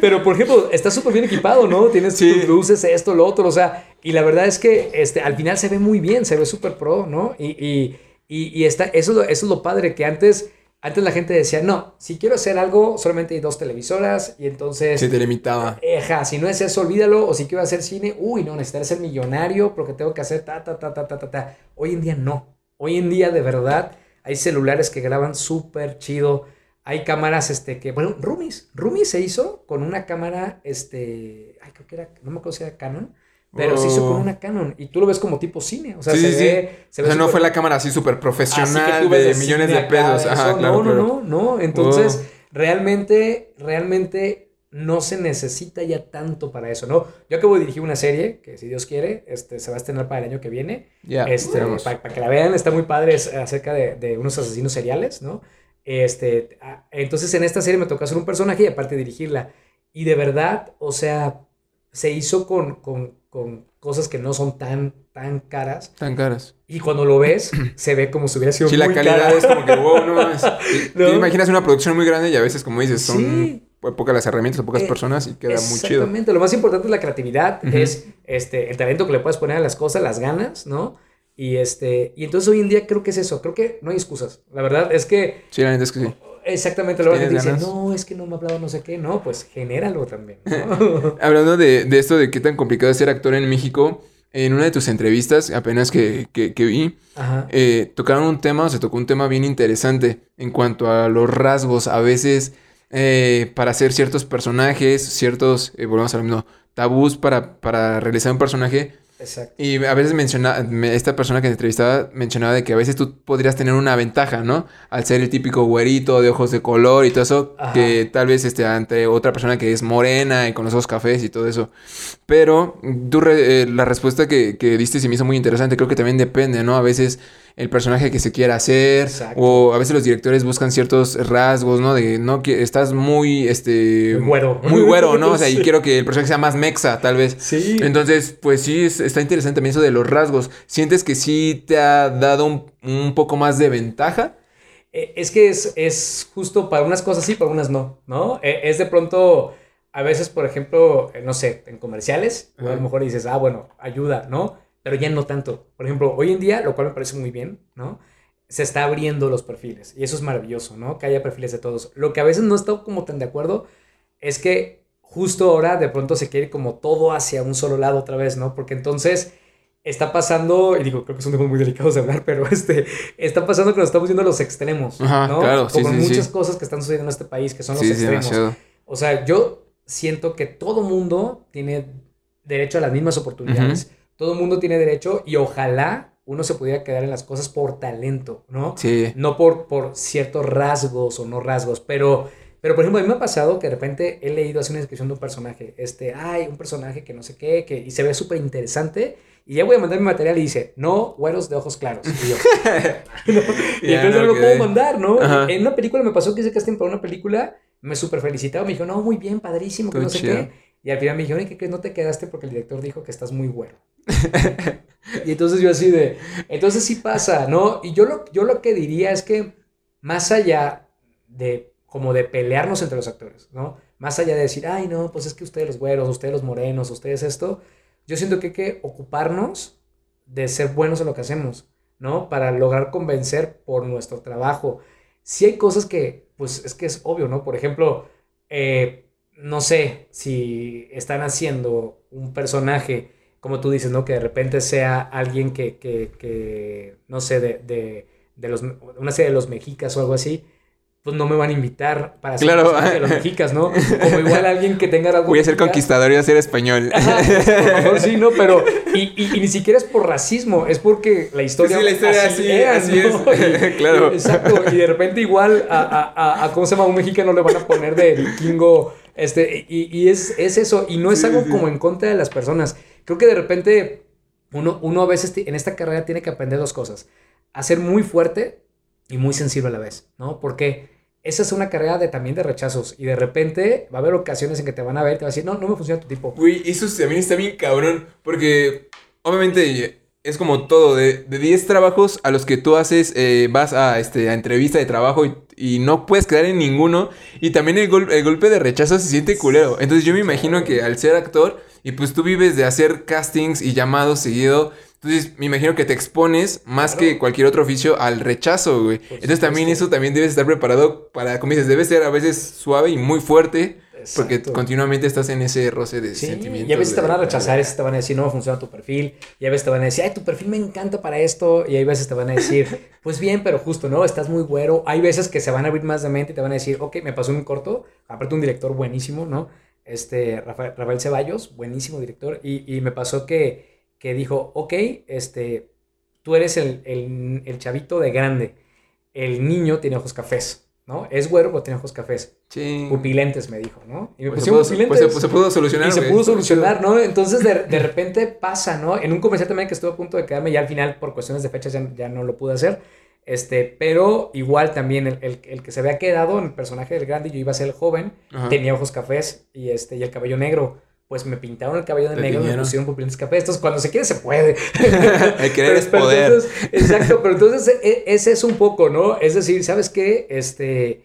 pero, por ejemplo, está súper bien equipado, ¿no? Tienes Sí. tus luces, esto, lo otro, o sea, y la verdad es que este, al final se ve muy bien, se ve súper pro, ¿no? Y, y, y, y está, eso, eso es lo padre, que antes Antes la gente decía, no, si quiero hacer algo, solamente hay dos televisoras y entonces... Se te limitaba. Eja, si no es eso, olvídalo. O si quiero hacer cine, uy, no, necesitaré ser millonario porque tengo que hacer ta, ta, ta, ta, ta, ta, ta. Hoy en día no. Hoy en día, de verdad, hay celulares que graban súper chido. Hay cámaras, este, que, bueno, Rumis. Rumis se hizo con una cámara, este, ay, creo que era, no me acuerdo si era Canon, pero se hizo con Oh. una Canon. Y tú lo ves como tipo cine. O sea, Sí, se sí, sí. ve. Se O sea, no fue la cámara así súper profesional de millones de pesos. claro, no, no, no, no. Entonces, realmente, realmente no se necesita ya tanto para eso, ¿no? Yo acabo de dirigir una serie que, si Dios quiere, este, se va a estrenar para el año que viene. Ya, este, esperemos. para que la vean, está muy padre es acerca de, de unos asesinos seriales, ¿no? Este, ah, entonces, en esta serie me tocó hacer un personaje y aparte dirigirla. Y de verdad, o sea, se hizo con, con, con cosas que no son tan, tan caras. Tan caras. Y cuando lo ves, se ve como si hubiera sido Sí, muy la calidad cara. es como que, wow, no. Te- No. Te imaginas una producción muy grande y a veces, como dices, son Sí. po- pocas las herramientas pocas Eh, personas y queda muy chido. Exactamente, lo más importante es la creatividad, es este, el talento que le puedes poner a las cosas, las ganas, ¿no? Y, este, y entonces hoy en día creo que es eso, creo que no hay excusas. La verdad es que Sí, la neta es que sí. Exactamente que ¿Tienes dice, no, es que no me ha hablado no sé qué, no, pues genéralo también. ¿no? Hablando de, de esto de qué tan complicado es ser actor en México, en una de tus entrevistas, apenas que, que, que vi, eh, tocaron un tema, o se tocó un tema bien interesante en cuanto a los rasgos. A veces, eh, para hacer ciertos personajes, ciertos, eh, volvemos a lo mismo, tabús para, para realizar un personaje. Exacto. Y a veces menciona, me- esta persona que te entrevistaba mencionaba de que a veces tú podrías tener una ventaja, ¿no? Al ser el típico güerito de ojos de color y todo eso, Ajá. que tal vez este, ante otra persona que es morena y con los ojos cafés y todo eso. Pero tú re- eh, la respuesta que, que diste se me hizo muy interesante. Creo que también depende, ¿no? A veces el personaje que se quiera hacer Exacto. o a veces los directores buscan ciertos rasgos, ¿no? De, no, que estás muy, este... Muy güero. Muy güero, ¿no? O sea, y quiero que el personaje sea más mexa, tal vez. Sí. Entonces, pues sí, es- está interesante también eso de los rasgos. ¿Sientes que sí te ha dado un, un poco más de ventaja? Eh, Es que es, es justo para unas cosas sí, para unas no, ¿no? Eh, Es de pronto, a veces, por ejemplo, eh, no sé, en comerciales, o a lo mejor dices, ah, bueno, ayuda, ¿no? Pero ya no tanto. Por ejemplo, hoy en día, lo cual me parece muy bien, ¿no? Se está abriendo los perfiles y eso es maravilloso, ¿no? Que haya perfiles de todos. Lo que a veces no estoy como tan de acuerdo es que justo ahora de pronto se quiere como todo hacia un solo lado otra vez, ¿no? Porque entonces está pasando, y digo, creo que son temas muy delicados de hablar, pero este, está pasando que nos estamos yendo a los extremos, Ajá, ¿no? claro, sí, sí. muchas cosas que están sucediendo en este país, que son los extremos. demasiado. O sea, yo siento que todo mundo tiene derecho a las mismas oportunidades. Todo mundo tiene derecho y ojalá uno se pudiera quedar en las cosas por talento, ¿no? Sí. No por, por ciertos rasgos o no rasgos, pero, pero por ejemplo, a mí me ha pasado que de repente he leído así una descripción de un personaje, este, ay, un personaje que no sé qué, que, y se ve súper interesante, y ya voy a mandar mi material y dice, no, güeros de ojos claros. Y yo, ¿no? Y entonces no no lo puedo mandar, ¿no? Ajá. En una película me pasó que hice casting para una película, me súper felicitaba, me dijo, no, muy bien, padrísimo, que no sé chido. qué. Y al final me dijeron, ¿qué crees? No te quedaste porque el director dijo que estás muy güero. y entonces yo así de, entonces sí pasa, ¿no? Y yo lo, yo lo que diría es que más allá de, como de pelearnos entre los actores, ¿no? Más allá de decir, ay, no, pues es que ustedes los güeros, ustedes los morenos, ustedes esto, yo siento que hay que ocuparnos de ser buenos en lo que hacemos, ¿no? Para lograr convencer por nuestro trabajo. Si hay cosas que, pues es que es obvio, ¿no? Por ejemplo, eh, no sé si están haciendo un personaje, como tú dices, ¿no? Que de repente sea alguien que, que, que no sé, de, de, de los, una serie de los mexicas o algo así, pues no me van a invitar para Claro. personaje de los mexicas, ¿no? Como igual alguien que tenga algo Voy a ser conquistador y voy a ser español. Ajá, pues, a lo mejor sí, ¿no? Pero, y, y- y ni siquiera es por racismo, es porque la historia, Sí, la historia así- era, así ¿no? es. Y- Claro. Exacto, y de repente igual a, a- a- a ¿cómo se llama? Un mexicano le van a poner de vikingo, este, y, y es, es eso, y no es Sí, algo sí. como en contra de las personas. Creo que de repente uno, uno a veces en esta carrera tiene que aprender dos cosas, a ser muy fuerte y muy sensible a la vez, ¿no? Porque esa es una carrera de, también de rechazos, y de repente va a haber ocasiones en que te van a ver y te van a decir, no, no me funciona tu tipo. Güey, eso también está bien cabrón. Porque, obviamente, es como todo. De, de 10 trabajos a los que tú haces, eh, vas a, este, a entrevista de trabajo y, y no puedes quedar en ninguno. Y también el, gol- el golpe de rechazo se siente culero. Entonces, yo me imagino que al ser actor, y pues tú vives de hacer castings y llamados seguido. Entonces, me imagino que te expones más Claro. que cualquier otro oficio al rechazo, güey. Entonces, también eso también debes estar preparado para, como dices, debe ser a veces suave y muy fuerte, porque continuamente estás en ese roce de Sí, sentimientos. y a veces te van a rechazar, a veces te van a decir, no funciona tu perfil, y a veces te van a decir, ay, tu perfil me encanta para esto, y hay veces te van a decir, pues bien, pero justo, ¿no? Estás muy güero. Hay veces que se van a abrir más de mente y te van a decir, ok, me pasó un corto, aparte un director buenísimo, ¿no? Este, Rafael, Rafael Ceballos, buenísimo director, y, y me pasó que, que dijo, ok, este, tú eres el, el, el chavito de grande, el niño tiene ojos cafés, ¿no? Es güero, pero tiene ojos cafés. Pupilentes, me dijo, ¿no? Y me Pues se, pudo, pupilentes. pues se- se pudo solucionar. Y se pudo solucionar, ¿no? Entonces de, de repente pasa, ¿no? En un comercial también que estuve a punto de quedarme, ya al final por cuestiones de fechas ya, ya no lo pude hacer. Este, pero igual también el, el- el que se había quedado en el personaje del grande, yo iba a ser el joven, Ajá. tenía ojos cafés y, este, y el cabello negro. Pues me pintaron el cabello de negro, me pusieron pupilentes cafés. Entonces, cuando se quiere, se puede. El querer es poder. entonces- exacto, pero entonces e- ese es un poco, ¿no? Es decir, ¿sabes qué? Este,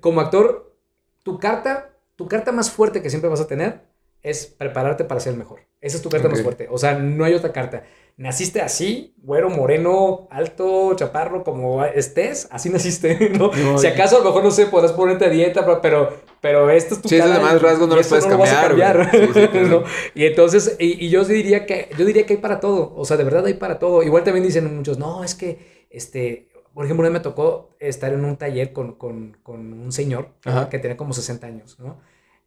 como actor, tu carta, tu carta más fuerte que siempre vas a tener es prepararte para ser el mejor. Esa es tu carta más Ok. fuerte. O sea, no hay otra carta. Naciste así, güero, moreno, alto, chaparro, como estés, así naciste, ¿no? No, si acaso a lo mejor, no sé, podrás ponerte a dieta, pero- pero, esto es tu Sí, esos demás rasgos no los puedes lo vas a cambiar, cambiar, Sí, sí, claro. ¿no? Y entonces, y, y yo diría que, yo diría que hay para todo, o sea, de verdad hay para todo. Igual también dicen muchos, no, es que, este, por ejemplo, una vez me tocó estar en un taller con, con, con un señor Ajá. que tenía como 60 años, ¿no?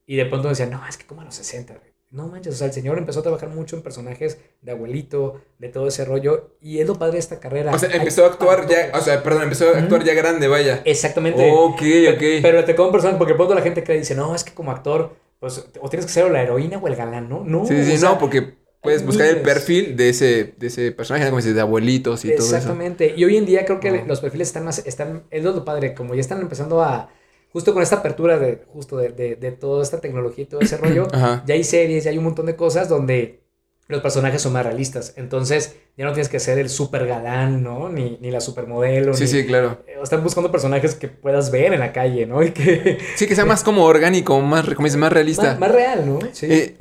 Y de pronto decían, no, es que como a los 60, güey. No manches, o sea, el señor empezó a trabajar mucho en personajes de abuelito, de todo ese rollo, y es lo padre de esta carrera. O sea, Hay empezó a actuar ya, o sea, perdón, empezó a actuar ya grande, vaya. Exactamente. Ok, ok. Pero te como personaje, porque pronto la gente cree y dice, no, es que como actor, pues, o tienes que ser o la heroína o el galán, ¿no? No, Sí, sí, o sea, no, porque puedes buscar el perfil de ese, de ese personaje, como dices, de abuelitos y todo eso. Exactamente. Y hoy en día creo que los perfiles están más, están, es lo padre, como ya están empezando a, justo con esta apertura de, justo de, de, de toda esta tecnología y todo ese rollo, Ajá. ya hay series, ya hay un montón de cosas donde los personajes son más realistas. Entonces, ya no tienes que ser el super galán, ¿no? Ni, ni la supermodelo. Sí, ni- sí, claro. eh, Están buscando personajes que puedas ver en la calle, ¿no? Y que... Sí, que sea más como orgánico, más, como dices, más realista. Más, más real, ¿no? Sí. Eh,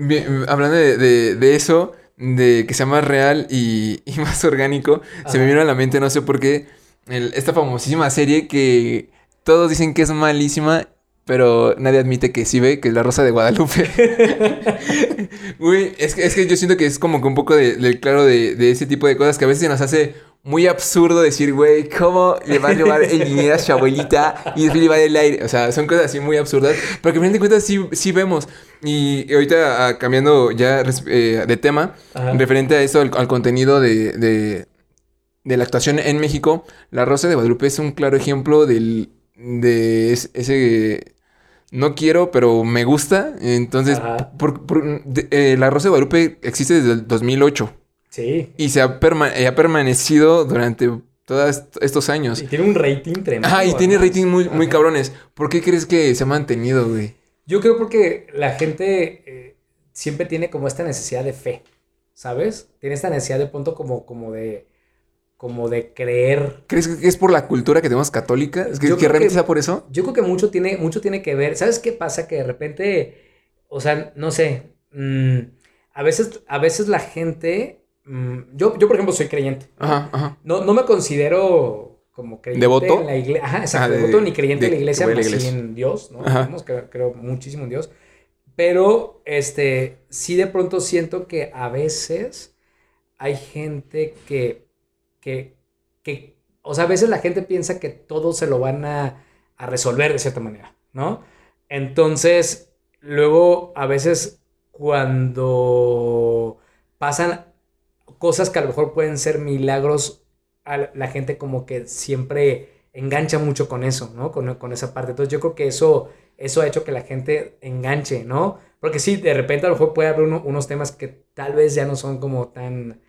hablando de, de- de eso, de que sea más real y, y más orgánico, se me vino a la mente, no sé por qué, el- esta famosísima serie que todos dicen que es malísima, pero nadie admite que sí ve, que es La Rosa de Guadalupe. Güey, es que, es que yo siento que es como que un poco de- del claro de, de ese tipo de cosas que a veces se nos hace muy absurdo decir, güey, ¿cómo le va a llevar el dinero a su abuelita y después le va a dar el aire? O sea, son cosas así muy absurdas, pero que al final de cuentas sí, sí vemos. Y ahorita ah, cambiando ya eh, de tema, Ajá. referente a eso, al, al contenido de, de, de la actuación en México, La Rosa de Guadalupe es un claro ejemplo del, de es- ese... No quiero, pero me gusta. Entonces, por- por- de- eh, La Rosa de Guadalupe existe desde el 2008 Sí. y se ha, perma- eh, ha permanecido durante todos estos años. Y tiene un rating tremendo. Ajá, y tiene además. rating muy, muy Ajá. cabrones. ¿Por qué crees que se ha mantenido, güey? Yo creo porque la gente eh, siempre tiene como esta necesidad de fe, ¿sabes? Tiene esta necesidad de punto como, como de como de creer. ¿Crees que es por la cultura que tenemos católica? ¿Es que, que creo realmente que- sea por eso? Yo creo que mucho tiene, mucho tiene que ver. ¿Sabes qué pasa? Que de repente, o sea, no sé, mm, a veces, a veces la gente, mm, yo, yo por ejemplo soy creyente. Ajá, ajá. No, no me considero como creyente ¿Devoto? en la iglesia. Ajá, exacto, Ah, de- devoto ni creyente en de- la iglesia, la más sí iglesia. en Dios, ¿no? Ajá. Que creo muchísimo en Dios. Pero, este, sí de pronto siento que a veces hay gente que, que, que, o sea, a veces la gente piensa que todo se lo van a, a resolver de cierta manera, ¿no? Entonces, luego a veces cuando pasan cosas que a lo mejor pueden ser milagros, a la- gente como que siempre engancha mucho con eso, ¿no? Con, con esa parte. Entonces yo creo que eso, eso ha hecho que la gente enganche, ¿no? Porque sí, de repente a lo mejor puede haber uno- unos temas que tal vez ya no son como tan...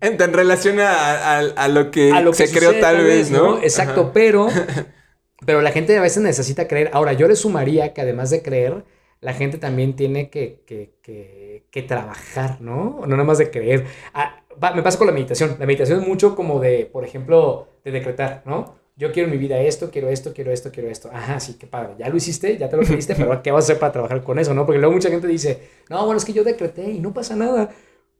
En, relación a, a- a lo que, a lo que se creó sucede, tal vez, ¿no? Exacto, Ajá. pero, pero la gente a veces necesita creer. Ahora, yo le sumaría que además de creer, la gente también tiene que, que, que, que trabajar, ¿no? No nada más de creer. Ah, va- me pasa con la meditación. La meditación es mucho como de, por ejemplo, de decretar, ¿no? Yo quiero en mi vida esto, quiero esto, quiero esto, quiero esto. Ajá, sí, qué padre. Ya lo hiciste, ya te lo pediste, pero ¿qué vas a hacer para trabajar con eso, no? Porque luego mucha gente dice, no, bueno, es que yo decreté y no pasa nada.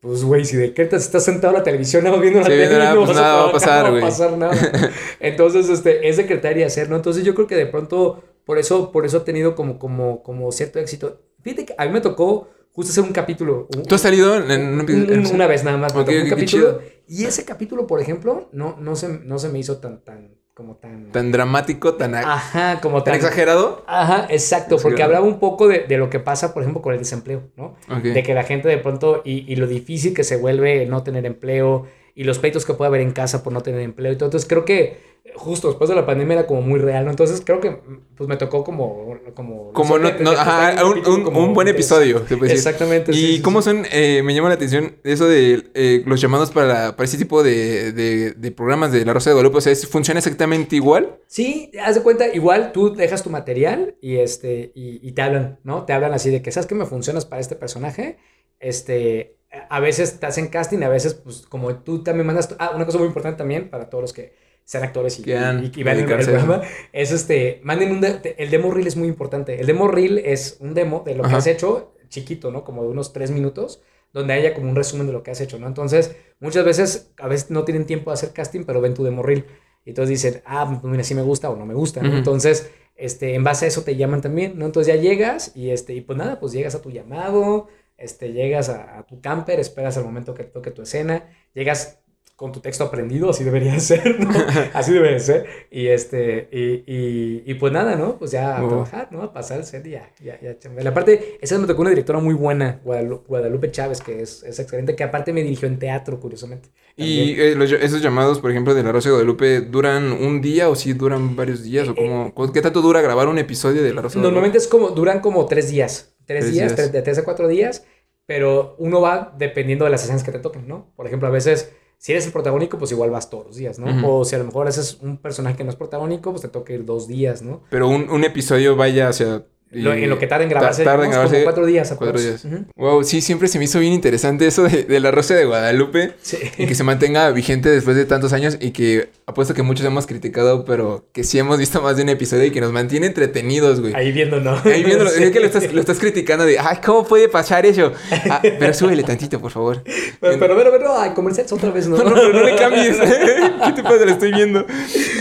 Pues, güey, si decretas, estás sentado en la televisión, nada más viendo la Sí, tele, nada, no pues vas nada va a pasar, no güey. va a pasar nada. ¿no? Entonces, este, es decretar y hacer, ¿no? Entonces, yo creo que de pronto, por eso, por eso ha tenido como, como, como cierto éxito. Fíjate que a mí me tocó justo hacer un capítulo. un- ¿Tú has salido en episodio? un- una vez nada más. me Ok, tocó un capítulo. Y ese capítulo, por ejemplo, no, no, se, no se me hizo tan, tan, como tan... Tan dramático, tan, Ajá, como tan tan... exagerado. Ajá, exacto, porque hablaba un poco de, de lo que pasa, por ejemplo, con el desempleo, ¿no? De que la gente de pronto, y, y lo difícil que se vuelve el no tener empleo, y los pleitos que puede haber en casa por no tener empleo y todo. Entonces creo que justo después de la pandemia era como muy real, ¿no? Entonces creo que pues me tocó como... Como, Como no, no, ajá, un, como un buen episodio, decir. Exactamente. ¿Y sí, cómo sí. son? eh, me llama la atención eso de eh, los llamados para, para ese tipo de, de- de programas de La Rosa de Guadalupe. O sea, ¿es- ¿funciona exactamente igual? Sí, haz de cuenta, igual tú dejas tu material y, este, y, y te hablan, ¿no? Te hablan así de que, ¿sabes qué me funcionas para este personaje? Este, a veces te hacen casting, a veces, pues, como tú también mandas... Ah, una cosa muy importante también para todos los que sean actores y, Quieran y, y vean el, programa, es este, manden un... de- el demo reel es muy importante. El demo reel es un demo de lo que has hecho, chiquito, ¿no? Como de unos tres minutos, donde haya como un resumen de lo que has hecho, ¿no? Entonces, muchas veces, a veces no tienen tiempo de hacer casting, pero ven tu demo reel. Y entonces dicen, ah, pues mira, sí me gusta o no me gusta, ¿no? Entonces, este, en base a eso te llaman también, ¿no? Entonces ya llegas y, este, y pues nada, pues llegas a tu llamado, este, llegas a, a tu camper, esperas al momento que toque tu escena, llegas con tu texto aprendido, así debería ser, ¿no? así debe de ser. Y, este, y, y, y pues nada, ¿no? Pues ya a Oh. trabajar, ¿no? A pasar el set y ya, ya, ya. Aparte, esa me tocó una directora muy buena, Guadalu- Guadalupe Chávez, que es, es excelente, que aparte me dirigió en teatro, curiosamente. Y eh, los- esos llamados, por ejemplo, de La Rosa de Guadalupe, ¿duran un día o sí duran varios días? ¿O cómo, ¿Qué tanto dura grabar un episodio de La Rosa de Guadalupe? Normalmente es como, duran como tres días. Tres, Tres días, días. tres- de tres a cuatro días, pero uno va dependiendo de las escenas que te toquen, ¿no? Por ejemplo, a veces, si eres el protagónico, pues igual vas todos los días, ¿no? O si a lo mejor haces un personaje que no es protagónico, pues te toca ir dos días, ¿no? Pero un, un episodio vaya hacia... Lo- en lo que tarda en grabarse, tarda en digamos, como grabarse cuatro días. cuatro. Wow, sí, siempre se me hizo bien interesante eso de, de La Rosa de Guadalupe. Sí. Y que se mantenga vigente después de tantos años y que apuesto que muchos hemos criticado, pero que sí hemos visto más de un episodio y que nos mantiene entretenidos, güey. Ahí viendo, ¿no? Ahí viéndolo, Sí. es que lo estás, lo estás criticando de, ay, ¿cómo puede pasar eso? Ah, pero súbele tantito, por favor. Pero, pero, pero, pero, ay, comerciales otra vez, ¿no? No, no, pero no le cambies. ¿Qué te pasa? Lo estoy viendo.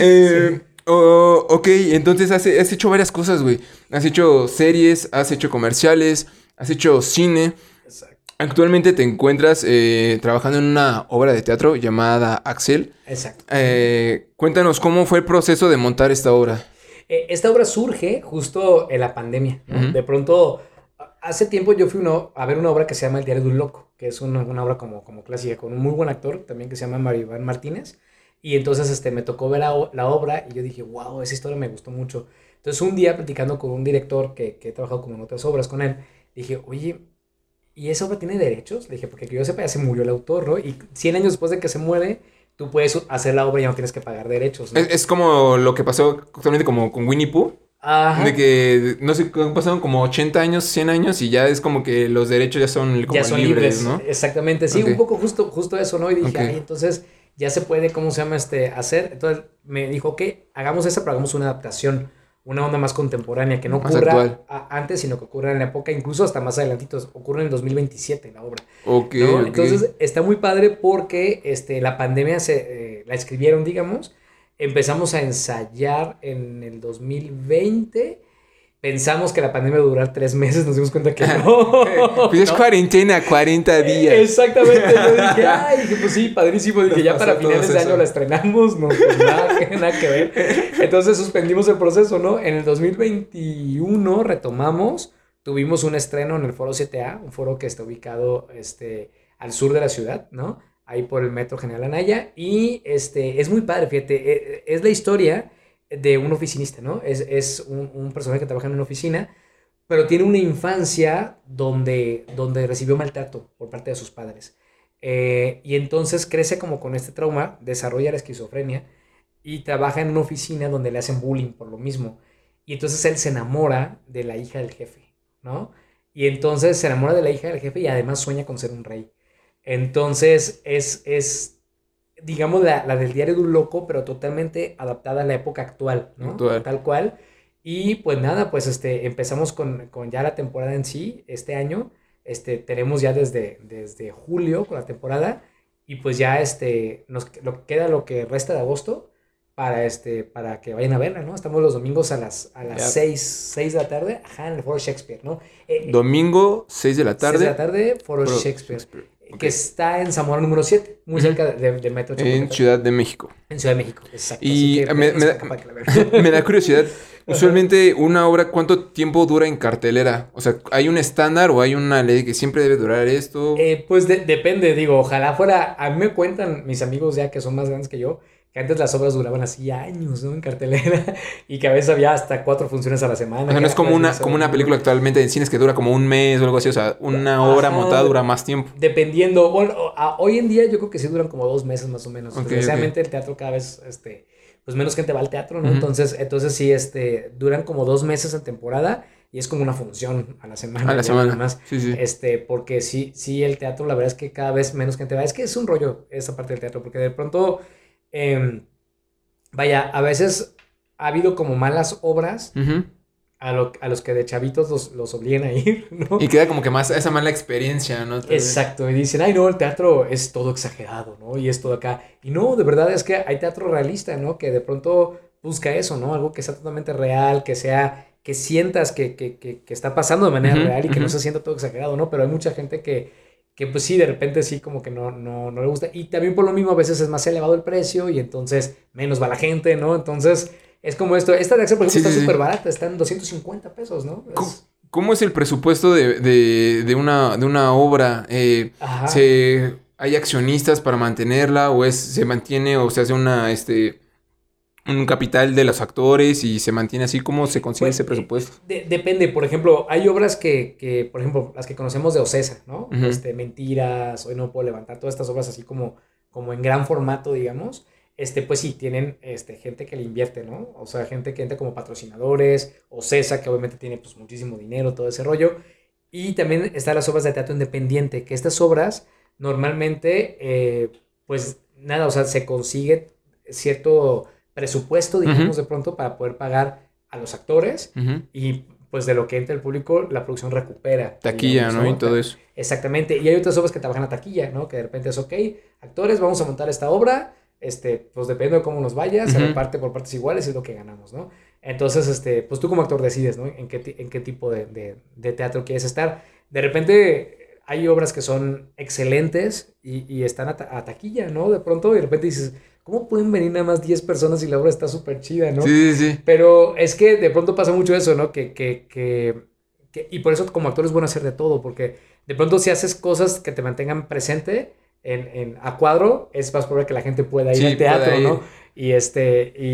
Eh, o- ok, entonces has, has hecho varias cosas, güey. Has hecho series, has hecho comerciales, has hecho cine. Exacto. Actualmente te encuentras eh, trabajando en una obra de teatro llamada Axel. Exacto. Eh, cuéntanos cómo fue el proceso de montar esta obra. Eh, Esta obra surge justo en la pandemia. De pronto, hace tiempo yo fui uno, a ver una obra que se llama El Diario de un Loco, que es una, una obra como, como clásica, con un muy buen actor también que se llama Mario Iván Martínez. Y entonces este, me tocó ver la, la obra y yo dije, wow, esa historia me gustó mucho. Entonces un día platicando con un director que, que he trabajado como en otras obras con él, dije, oye, ¿y esa obra tiene derechos? Le dije, porque que yo sepa, ya se murió el autor, ¿no? Y 100 años después de que se muere, tú puedes hacer la obra y ya no tienes que pagar derechos, ¿no? Es, es como lo que pasó actualmente como con Winnie Pooh. Ajá. De que, no sé, pasaron como 80 años, 100 años y ya es como que los derechos ya son como ya son libres, libres, ¿no? Exactamente, sí, Ok. un poco justo, justo eso, ¿no? Y dije, Ok. ay, entonces ya se puede, ¿cómo se llama este? Hacer. Entonces me dijo que hagamos esa, pero hagamos una adaptación, una onda más contemporánea, que no Más ocurra a- antes, sino que ocurra en la época, incluso hasta más adelantitos, ocurre en el 2027 la obra. Ok, ¿no? ok. Entonces está muy padre porque este, la pandemia se, eh, la escribieron, digamos, empezamos a ensayar en el 2020. Pensamos que la pandemia iba a durar tres meses, nos dimos cuenta que no. Pues es ¿no? cuarentena, 40 días. Exactamente, yo dije, ay, dije, pues sí, padrísimo, dije, Nos ya para finales de año la estrenamos, no, pues nada, que- nada que ver. Entonces suspendimos el proceso, ¿no? En el 2021 retomamos, tuvimos un estreno en el Foro 7A, un foro que está ubicado este, al sur de la ciudad, ¿no? Ahí por el Metro General Anaya, y este, es muy padre, fíjate, eh, es la historia de un oficinista, ¿no? Es, es un, un personaje que trabaja en una oficina, pero tiene una infancia donde, donde recibió maltrato por parte de sus padres. Eh, y entonces crece como con este trauma, desarrolla la esquizofrenia y trabaja en una oficina donde le hacen bullying por lo mismo. Y entonces él se enamora de la hija del jefe, ¿no? Y entonces se enamora de la hija del jefe y además sueña con ser un rey. Entonces es, es digamos, la, la del diario de un loco, pero totalmente adaptada a la época actual, ¿no? Actual. Tal cual. Y pues nada, pues este, empezamos con, con ya la temporada en sí, este año. este, tenemos ya desde, desde julio con la temporada y pues ya este, nos lo, queda lo que resta de agosto para, este, para que vayan a verla, ¿no? Estamos los domingos a las, a las Ya. 6, 6 de la tarde, ajá, en el Foro Shakespeare, ¿no? Eh, Domingo, 6 de la 6 tarde. de la tarde, Foro Foro Shakespeare, Que está en Zamora número 7, muy cerca de, de Metro En. Ciudad de México. En Ciudad de México, exacto. Y que me- me da-. Me curiosidad. Usualmente una obra, ¿cuánto tiempo dura en cartelera? O sea, ¿hay un estándar o hay una ley que siempre debe durar esto? Eh, pues de- depende, digo, ojalá fuera, a mí me cuentan mis amigos ya que son más grandes que yo, que antes las obras duraban así años, ¿no? En cartelera, y que a veces había hasta cuatro funciones a la semana. o sea, no es como una, como una película actualmente en cines que dura como un mes o algo así. O sea, una obra Ajá. montada dura más tiempo. Dependiendo, bueno, a- hoy en día yo creo que sí duran como dos meses más o menos. Ok, Desgraciadamente el teatro cada vez, este, pues menos gente va al teatro, ¿no? Entonces, entonces sí, este, duran como dos meses en temporada y es como una función a la semana. A la semana. más. Sí, sí. Este, porque sí, sí, el teatro, la verdad es que cada vez menos gente va. Es que es un rollo esa parte del teatro, porque de pronto, em, vaya, a veces ha habido como malas obras a, lo- a los que de chavitos los, los obligan a ir, ¿no? Y queda como que más esa mala experiencia, ¿no? Exacto, y dicen, ay no, el teatro es todo exagerado, ¿no? Y es todo acá. Y no, de verdad es que hay teatro realista, ¿no? Que de pronto busca eso, ¿no? Algo que sea totalmente real, que sea, que sientas que, que, que, que está pasando de manera real y que no se sienta todo exagerado, ¿no? Pero hay mucha gente que, que pues sí, de repente sí, como que no, no, no le gusta. Y también por lo mismo a veces es más elevado el precio y entonces menos va la gente, ¿no? Entonces es como esto. Esta de Axel, por ejemplo, Sí, está sí. súper barata, está en 250 pesos, ¿no? Es- ¿Cómo- ¿Cómo es el presupuesto de, de, de una, de una obra? Eh, Ajá. ¿se, ¿Hay accionistas para mantenerla o es, se mantiene o se hace una, este, un capital de los actores y se mantiene así? ¿Cómo se consigue Pues, ese presupuesto? De- depende, por ejemplo, hay obras que, que, por ejemplo, las que conocemos de Ocesa, ¿no? Este, Mentiras, Hoy no puedo levantar, todas estas obras así como, como en gran formato, digamos, este, pues sí, tienen este, gente que le invierte, ¿no? O sea, gente que entra como patrocinadores, Ocesa, que obviamente tiene pues muchísimo dinero, todo ese rollo. Y también están las obras de teatro independiente, que estas obras normalmente, eh, pues nada, o sea, se consigue cierto presupuesto, digamos, de pronto para poder pagar a los actores Ujú. y pues de lo que entra el público, la producción recupera. Taquilla, digamos, ¿no? Y todo eso. Exactamente. Y hay otras obras que trabajan a taquilla, ¿no? Que de repente es, ok, actores, vamos a montar esta obra, este, pues depende de cómo nos vaya, se Ujú. reparte por partes iguales y es lo que ganamos, ¿no? Entonces, este, pues tú como actor decides, ¿no? En qué, en qué tipo de, de- de teatro quieres estar. De repente hay obras que son excelentes y, y están a, ta- a taquilla, ¿no? De pronto, y de repente dices, ¿cómo pueden venir nada más 10 personas y la obra está súper chida, ¿no? Sí, sí, sí. Pero es que de pronto pasa mucho eso, ¿no? Que, que, que, que- y por eso como actor es bueno hacer de todo, porque de pronto si haces cosas que te mantengan presente en, en- a cuadro, es más probable que la gente pueda ir Sí, al teatro, ir. ¿no? Y este, y,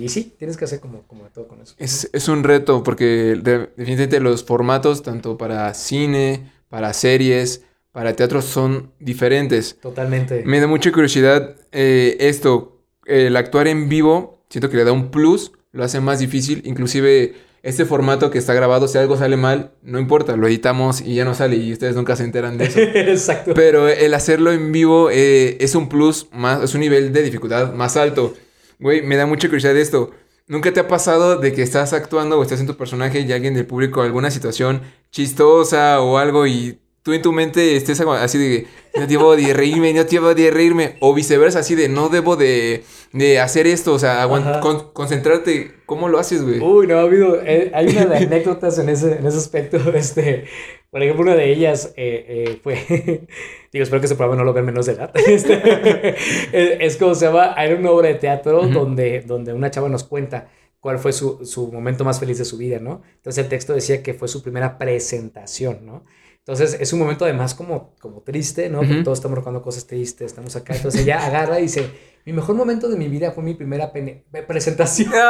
y, y sí, tienes que hacer como, como de todo con eso. Es, es un reto porque de- definitivamente los formatos, tanto para cine, para series, para teatro, son diferentes. Totalmente. Me da mucha curiosidad eh, esto, el actuar en vivo, siento que le da un plus, lo hace más difícil, inclusive este formato que está grabado, si algo sale mal, no importa, lo editamos y ya no sale y ustedes nunca se enteran de eso. Exacto. Pero el hacerlo en vivo eh, es un plus, más, es un nivel de dificultad más alto. Güey, me da mucha curiosidad esto. ¿Nunca te ha pasado de que estás actuando o estás en tu personaje y alguien del público alguna situación chistosa o algo y tú en tu mente estés así de no debo de reírme, no debo de reírme o viceversa, así de no debo de, de hacer esto, o sea, con- concentrarte, ¿cómo lo haces, güey? Uy, no, ha habido, eh, hay una de anécdotas en ese, en ese aspecto, este, por ejemplo, una de ellas eh, eh, fue, digo, espero que ese programa no lo vean menos de edad, este, es, como se llama, era una obra de teatro Ujú. donde, donde una chava nos cuenta cuál fue su, su momento más feliz de su vida, ¿no? Entonces el texto decía que fue su primera presentación, ¿no? Entonces es un momento además como, como triste, ¿no? Porque todos estamos recordando cosas tristes, estamos acá, entonces ella agarra y dice, mi mejor momento de mi vida fue mi primera pene- presentación.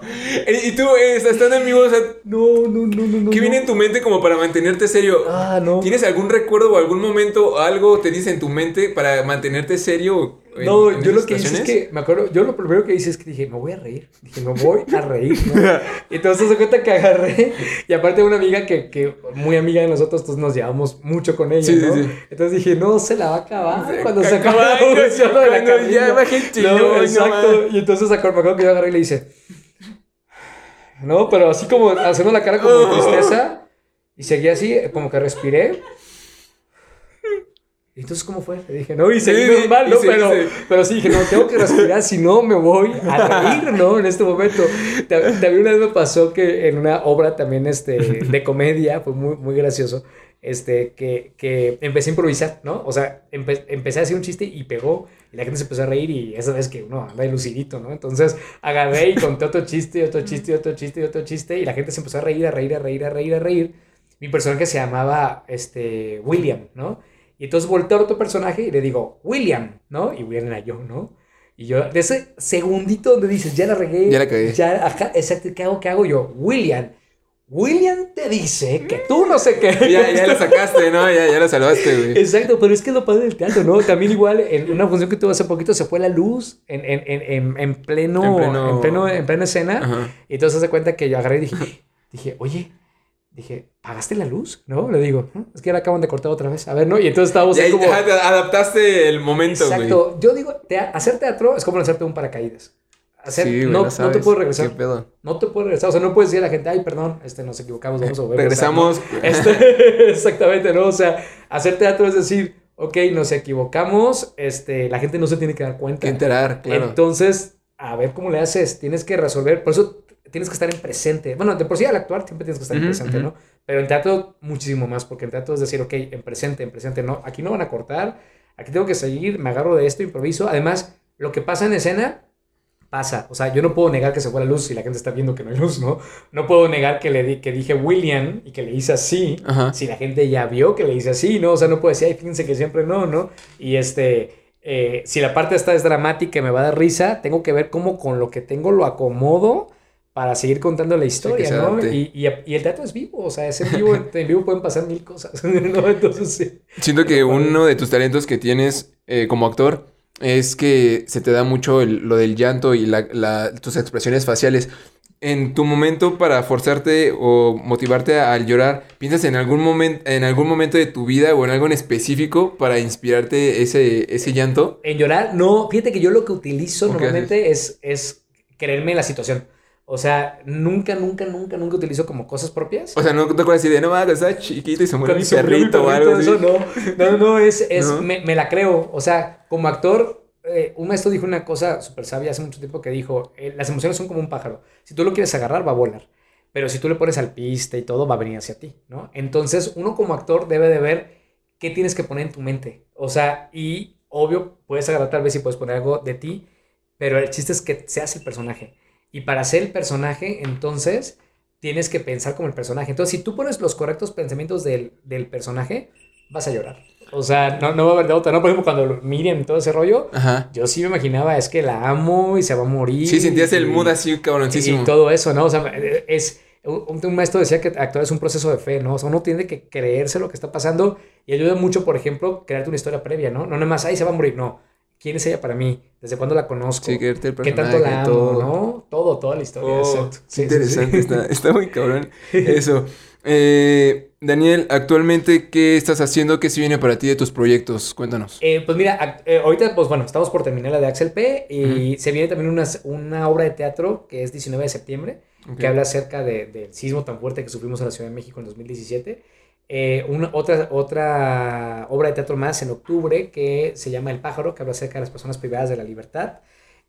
Ah, y tú, eh, estando en vivo, o sea, No, no, no, no. ¿qué no. viene en tu mente como para mantenerte serio? Ah, no. ¿Tienes algún recuerdo o algún momento, algo te dice en tu mente para mantenerte serio? en- No, en yo lo que hice es que, me acuerdo, yo lo primero que hice es que dije, me voy a reír. Dije, me voy a reír. ¿no? Y entonces se cuenta que agarré, y aparte una amiga que, que muy amiga de nosotros, entonces nos llevamos mucho con ella, Sí, ¿no? sí. Entonces dije, no, se la va a acabar Se cuando se acaba, función de la cuando ya No, exacto. y entonces me acuerdo que yo agarré y le hice, no, pero así como haciendo la cara como de tristeza. Y seguí así, como que respiré. Entonces, ¿cómo fue? Le dije, no, y seguí Sí, normal, ¿no? sí, pero, sí. pero sí dije, no, tengo que respirar, si no me voy a reír, ¿no? En este momento. Ta- También una vez me pasó que en una obra también este, de comedia, fue muy, muy gracioso, este, que, que empecé a improvisar, ¿no? O sea, empe- empecé a hacer un chiste y pegó, y la gente se empezó a reír, y esa vez que uno anda lucidito, ¿no? Entonces agarré y conté otro chiste, otro chiste, otro chiste, y otro chiste, y la gente se empezó a reír, a reír, a reír, a reír, a reír. Mi personaje se llamaba este, William, ¿no? Y entonces volteo a otro personaje y le digo, William, ¿no? Y William era yo, ¿no? Y yo, de ese segundito donde dices, ya la regué. Ya la cagué. Ya, ajá, exacto, ¿qué hago? ¿Qué hago yo? William, William te dice que tú no sé qué. Ya, ya lo sacaste, ¿no? Ya, ya lo salvaste, güey. Exacto, pero es que es lo padre del teatro, ¿no? También igual en una función que tuve hace poquito se fue la luz en, en, en, en, en pleno, En en, pleno- pleno, en plena escena. Ajá. Y entonces se cuenta que yo agarré y dije, dije, oye, dije, ¿pagaste la luz? ¿No? Le digo, "¿No? es que ahora acaban de cortar otra vez. A ver, ¿no? Y entonces estábamos Ya, ahí como... ya adaptaste el momento, güey. Exacto. Yo digo, hacer teatro es como lanzarte un paracaídas. Hacer, Sí, güey, no, no te puedo regresar. ¿Qué pedo? No te puedo regresar. O sea, no puedes decir a la gente, ay, perdón, este, nos equivocamos, vamos a volver a empezar", ¿no? Regresamos. Este, exactamente, ¿no? O sea, hacer teatro es decir, ok, nos equivocamos, este, la gente no se tiene que dar cuenta. Que enterar, claro. Entonces, a ver cómo le haces, tienes que resolver, por eso tienes que estar en presente. Bueno, de por sí al actuar siempre tienes que estar en Ujú, presente, ujú. ¿no? Pero en teatro muchísimo más, porque en teatro es decir, ok, en presente, en presente, no, aquí no van a cortar, aquí tengo que seguir, me agarro de esto, improviso. Además, lo que pasa en escena, pasa. O sea, yo no puedo negar que se fue la luz si la gente está viendo que no hay luz, ¿no? No puedo negar que le di- que dije William y que le hice así, Ajá. si la gente ya vio que le hice así, ¿no? O sea, no puedo decir, ay, fíjense que siempre no, ¿no? Y este, eh, si la parte esta es dramática y me va a dar risa, tengo que ver cómo con lo que tengo lo acomodo para seguir contando la historia, ¿no? Y, y- y el teatro es vivo, o sea, es en vivo, en vivo pueden pasar mil cosas, ¿no? Entonces, sí. Siento que uno de tus talentos que tienes eh, como actor es que se te da mucho el- lo del llanto y la- la- tus expresiones faciales. En tu momento para forzarte o motivarte al llorar, ¿piensas en algún momento, en algún momento de tu vida o en algo en específico para inspirarte ese, ese llanto? En llorar, no, fíjate que yo lo que utilizo ¿O qué normalmente es, es creerme en la situación. O sea, nunca, nunca, nunca, nunca utilizo como cosas propias. O sea, no te acuerdas de, no mames, estaba chiquito y se murió mi perrito o algo así. eso no. No, no, no, es, es ¿No? Me, me la creo. O sea, como actor, eh, un maestro dijo una cosa súper sabia hace mucho tiempo que dijo, eh, las emociones son como un pájaro. Si tú lo quieres agarrar, va a volar. Pero si tú le pones al piste y todo, va a venir hacia ti, ¿no? Entonces, uno como actor debe de ver qué tienes que poner en tu mente. O sea, y obvio, puedes agarrar tal vez y puedes poner algo de ti, pero el chiste es que seas el personaje. Y para ser el personaje, entonces, tienes que pensar como el personaje. Entonces, si tú pones los correctos pensamientos del, del personaje, vas a llorar. O sea, no, no va a haber de otra, ¿no? Por ejemplo, cuando Miriam todo ese rollo, Ajá. yo sí me imaginaba, es que la amo y se va a morir. Sí, sentías el y- mood así cabroncísimo. y todo eso, ¿no? O sea, es. Un, un maestro decía que actuar es un proceso de fe, ¿no? O sea, uno tiene que creerse lo que está pasando y ayuda mucho, por ejemplo, crearte una historia previa, ¿no? No nada más, ahí se va a morir, no. ¿Quién es ella para mí? ¿Desde cuándo la conozco? Sí, el ¿Qué tanto la amo, todo. no? Todo, toda la historia, Oh, exacto. qué Sí, interesante, sí. Está, está muy cabrón eso. Eh, Daniel, actualmente, ¿qué estás haciendo? ¿Qué se viene para ti de tus proyectos? Cuéntanos. Eh, pues mira, eh, ahorita, pues bueno, estamos por terminar la de Axel P. Y se viene también una, una obra de teatro que es 19 de septiembre, Ok. que habla acerca de- del sismo tan fuerte que sufrimos en la Ciudad de México en 2017. Eh, una, otra, otra obra de teatro más en octubre que se llama El pájaro, que habla acerca de las personas privadas de la libertad.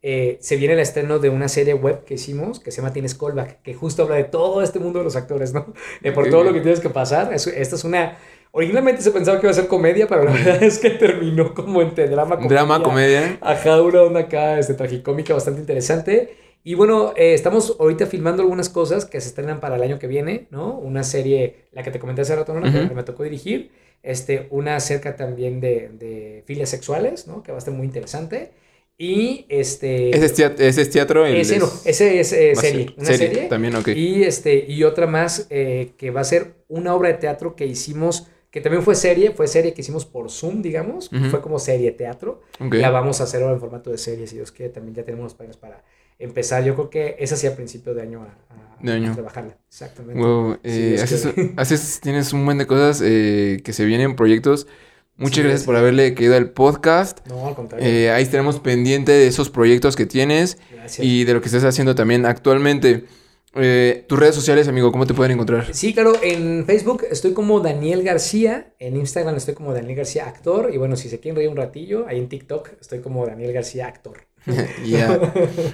Eh, se viene el estreno de una serie web que hicimos que se llama Tienes Callback, que justo habla de todo este mundo de los actores, ¿no? De por todo lo que tienes que pasar. Es- esta es una. Originalmente se pensaba que iba a ser comedia, pero la verdad es que terminó como entre drama, comedia. Drama, comedia. Ajá, una onda acá, este, tragicómica bastante interesante. Y bueno, eh, estamos ahorita filmando algunas cosas que se estrenan para el año que viene, ¿no? Una serie, la que te comenté hace rato, ¿no? La que Ujú. me tocó dirigir. Este, una acerca también de, de filias sexuales, ¿no? Que va a estar muy interesante. Y este... Ese es teatro. Ese es teatro el ese no, es- ese es eh, serie, una serie. También, ok. Y, este, y otra más eh, que va a ser una obra de teatro que hicimos, que también fue serie, fue serie que hicimos por Zoom, digamos, fue como serie teatro. Ok. La vamos a hacer ahora en formato de serie, si Dios quiere, también ya tenemos los planes para empezar. Yo creo que esa sí a principio de año a, a- De año. a trabajarla. Exactamente. Wow, eh, es haces, que- haces- tienes un buen de cosas eh, que se vienen, proyectos. Muchas Sí, gracias por haberle caído al podcast. No, al contrario. Eh, ahí estaremos pendiente de esos proyectos que tienes Gracias. y de lo que estás haciendo también actualmente. Eh, tus redes sociales, amigo, ¿cómo te pueden encontrar? Sí, claro, en Facebook estoy como Daniel García, en Instagram estoy como Daniel García Actor, y bueno, si se quieren reír un ratillo, ahí en TikTok estoy como Daniel García Actor. Ya.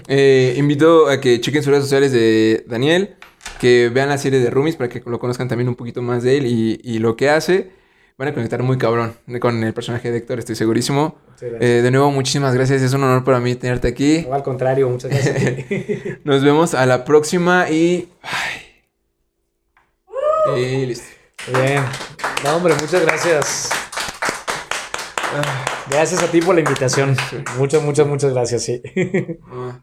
Eh, invito a que chequen sus redes sociales de Daniel, que vean la serie de Roomies para que lo conozcan también un poquito más de él y, y lo que hace. Van a conectar muy cabrón con el personaje de Héctor, estoy segurísimo. Eh, de nuevo, muchísimas gracias. Es un honor para mí tenerte aquí. No, al contrario, muchas gracias. Nos vemos a la próxima y. Ay. Y listo. Bien. No, hombre, muchas gracias. Gracias a ti por la invitación. Muchas, muchas, muchas gracias, sí. Ah.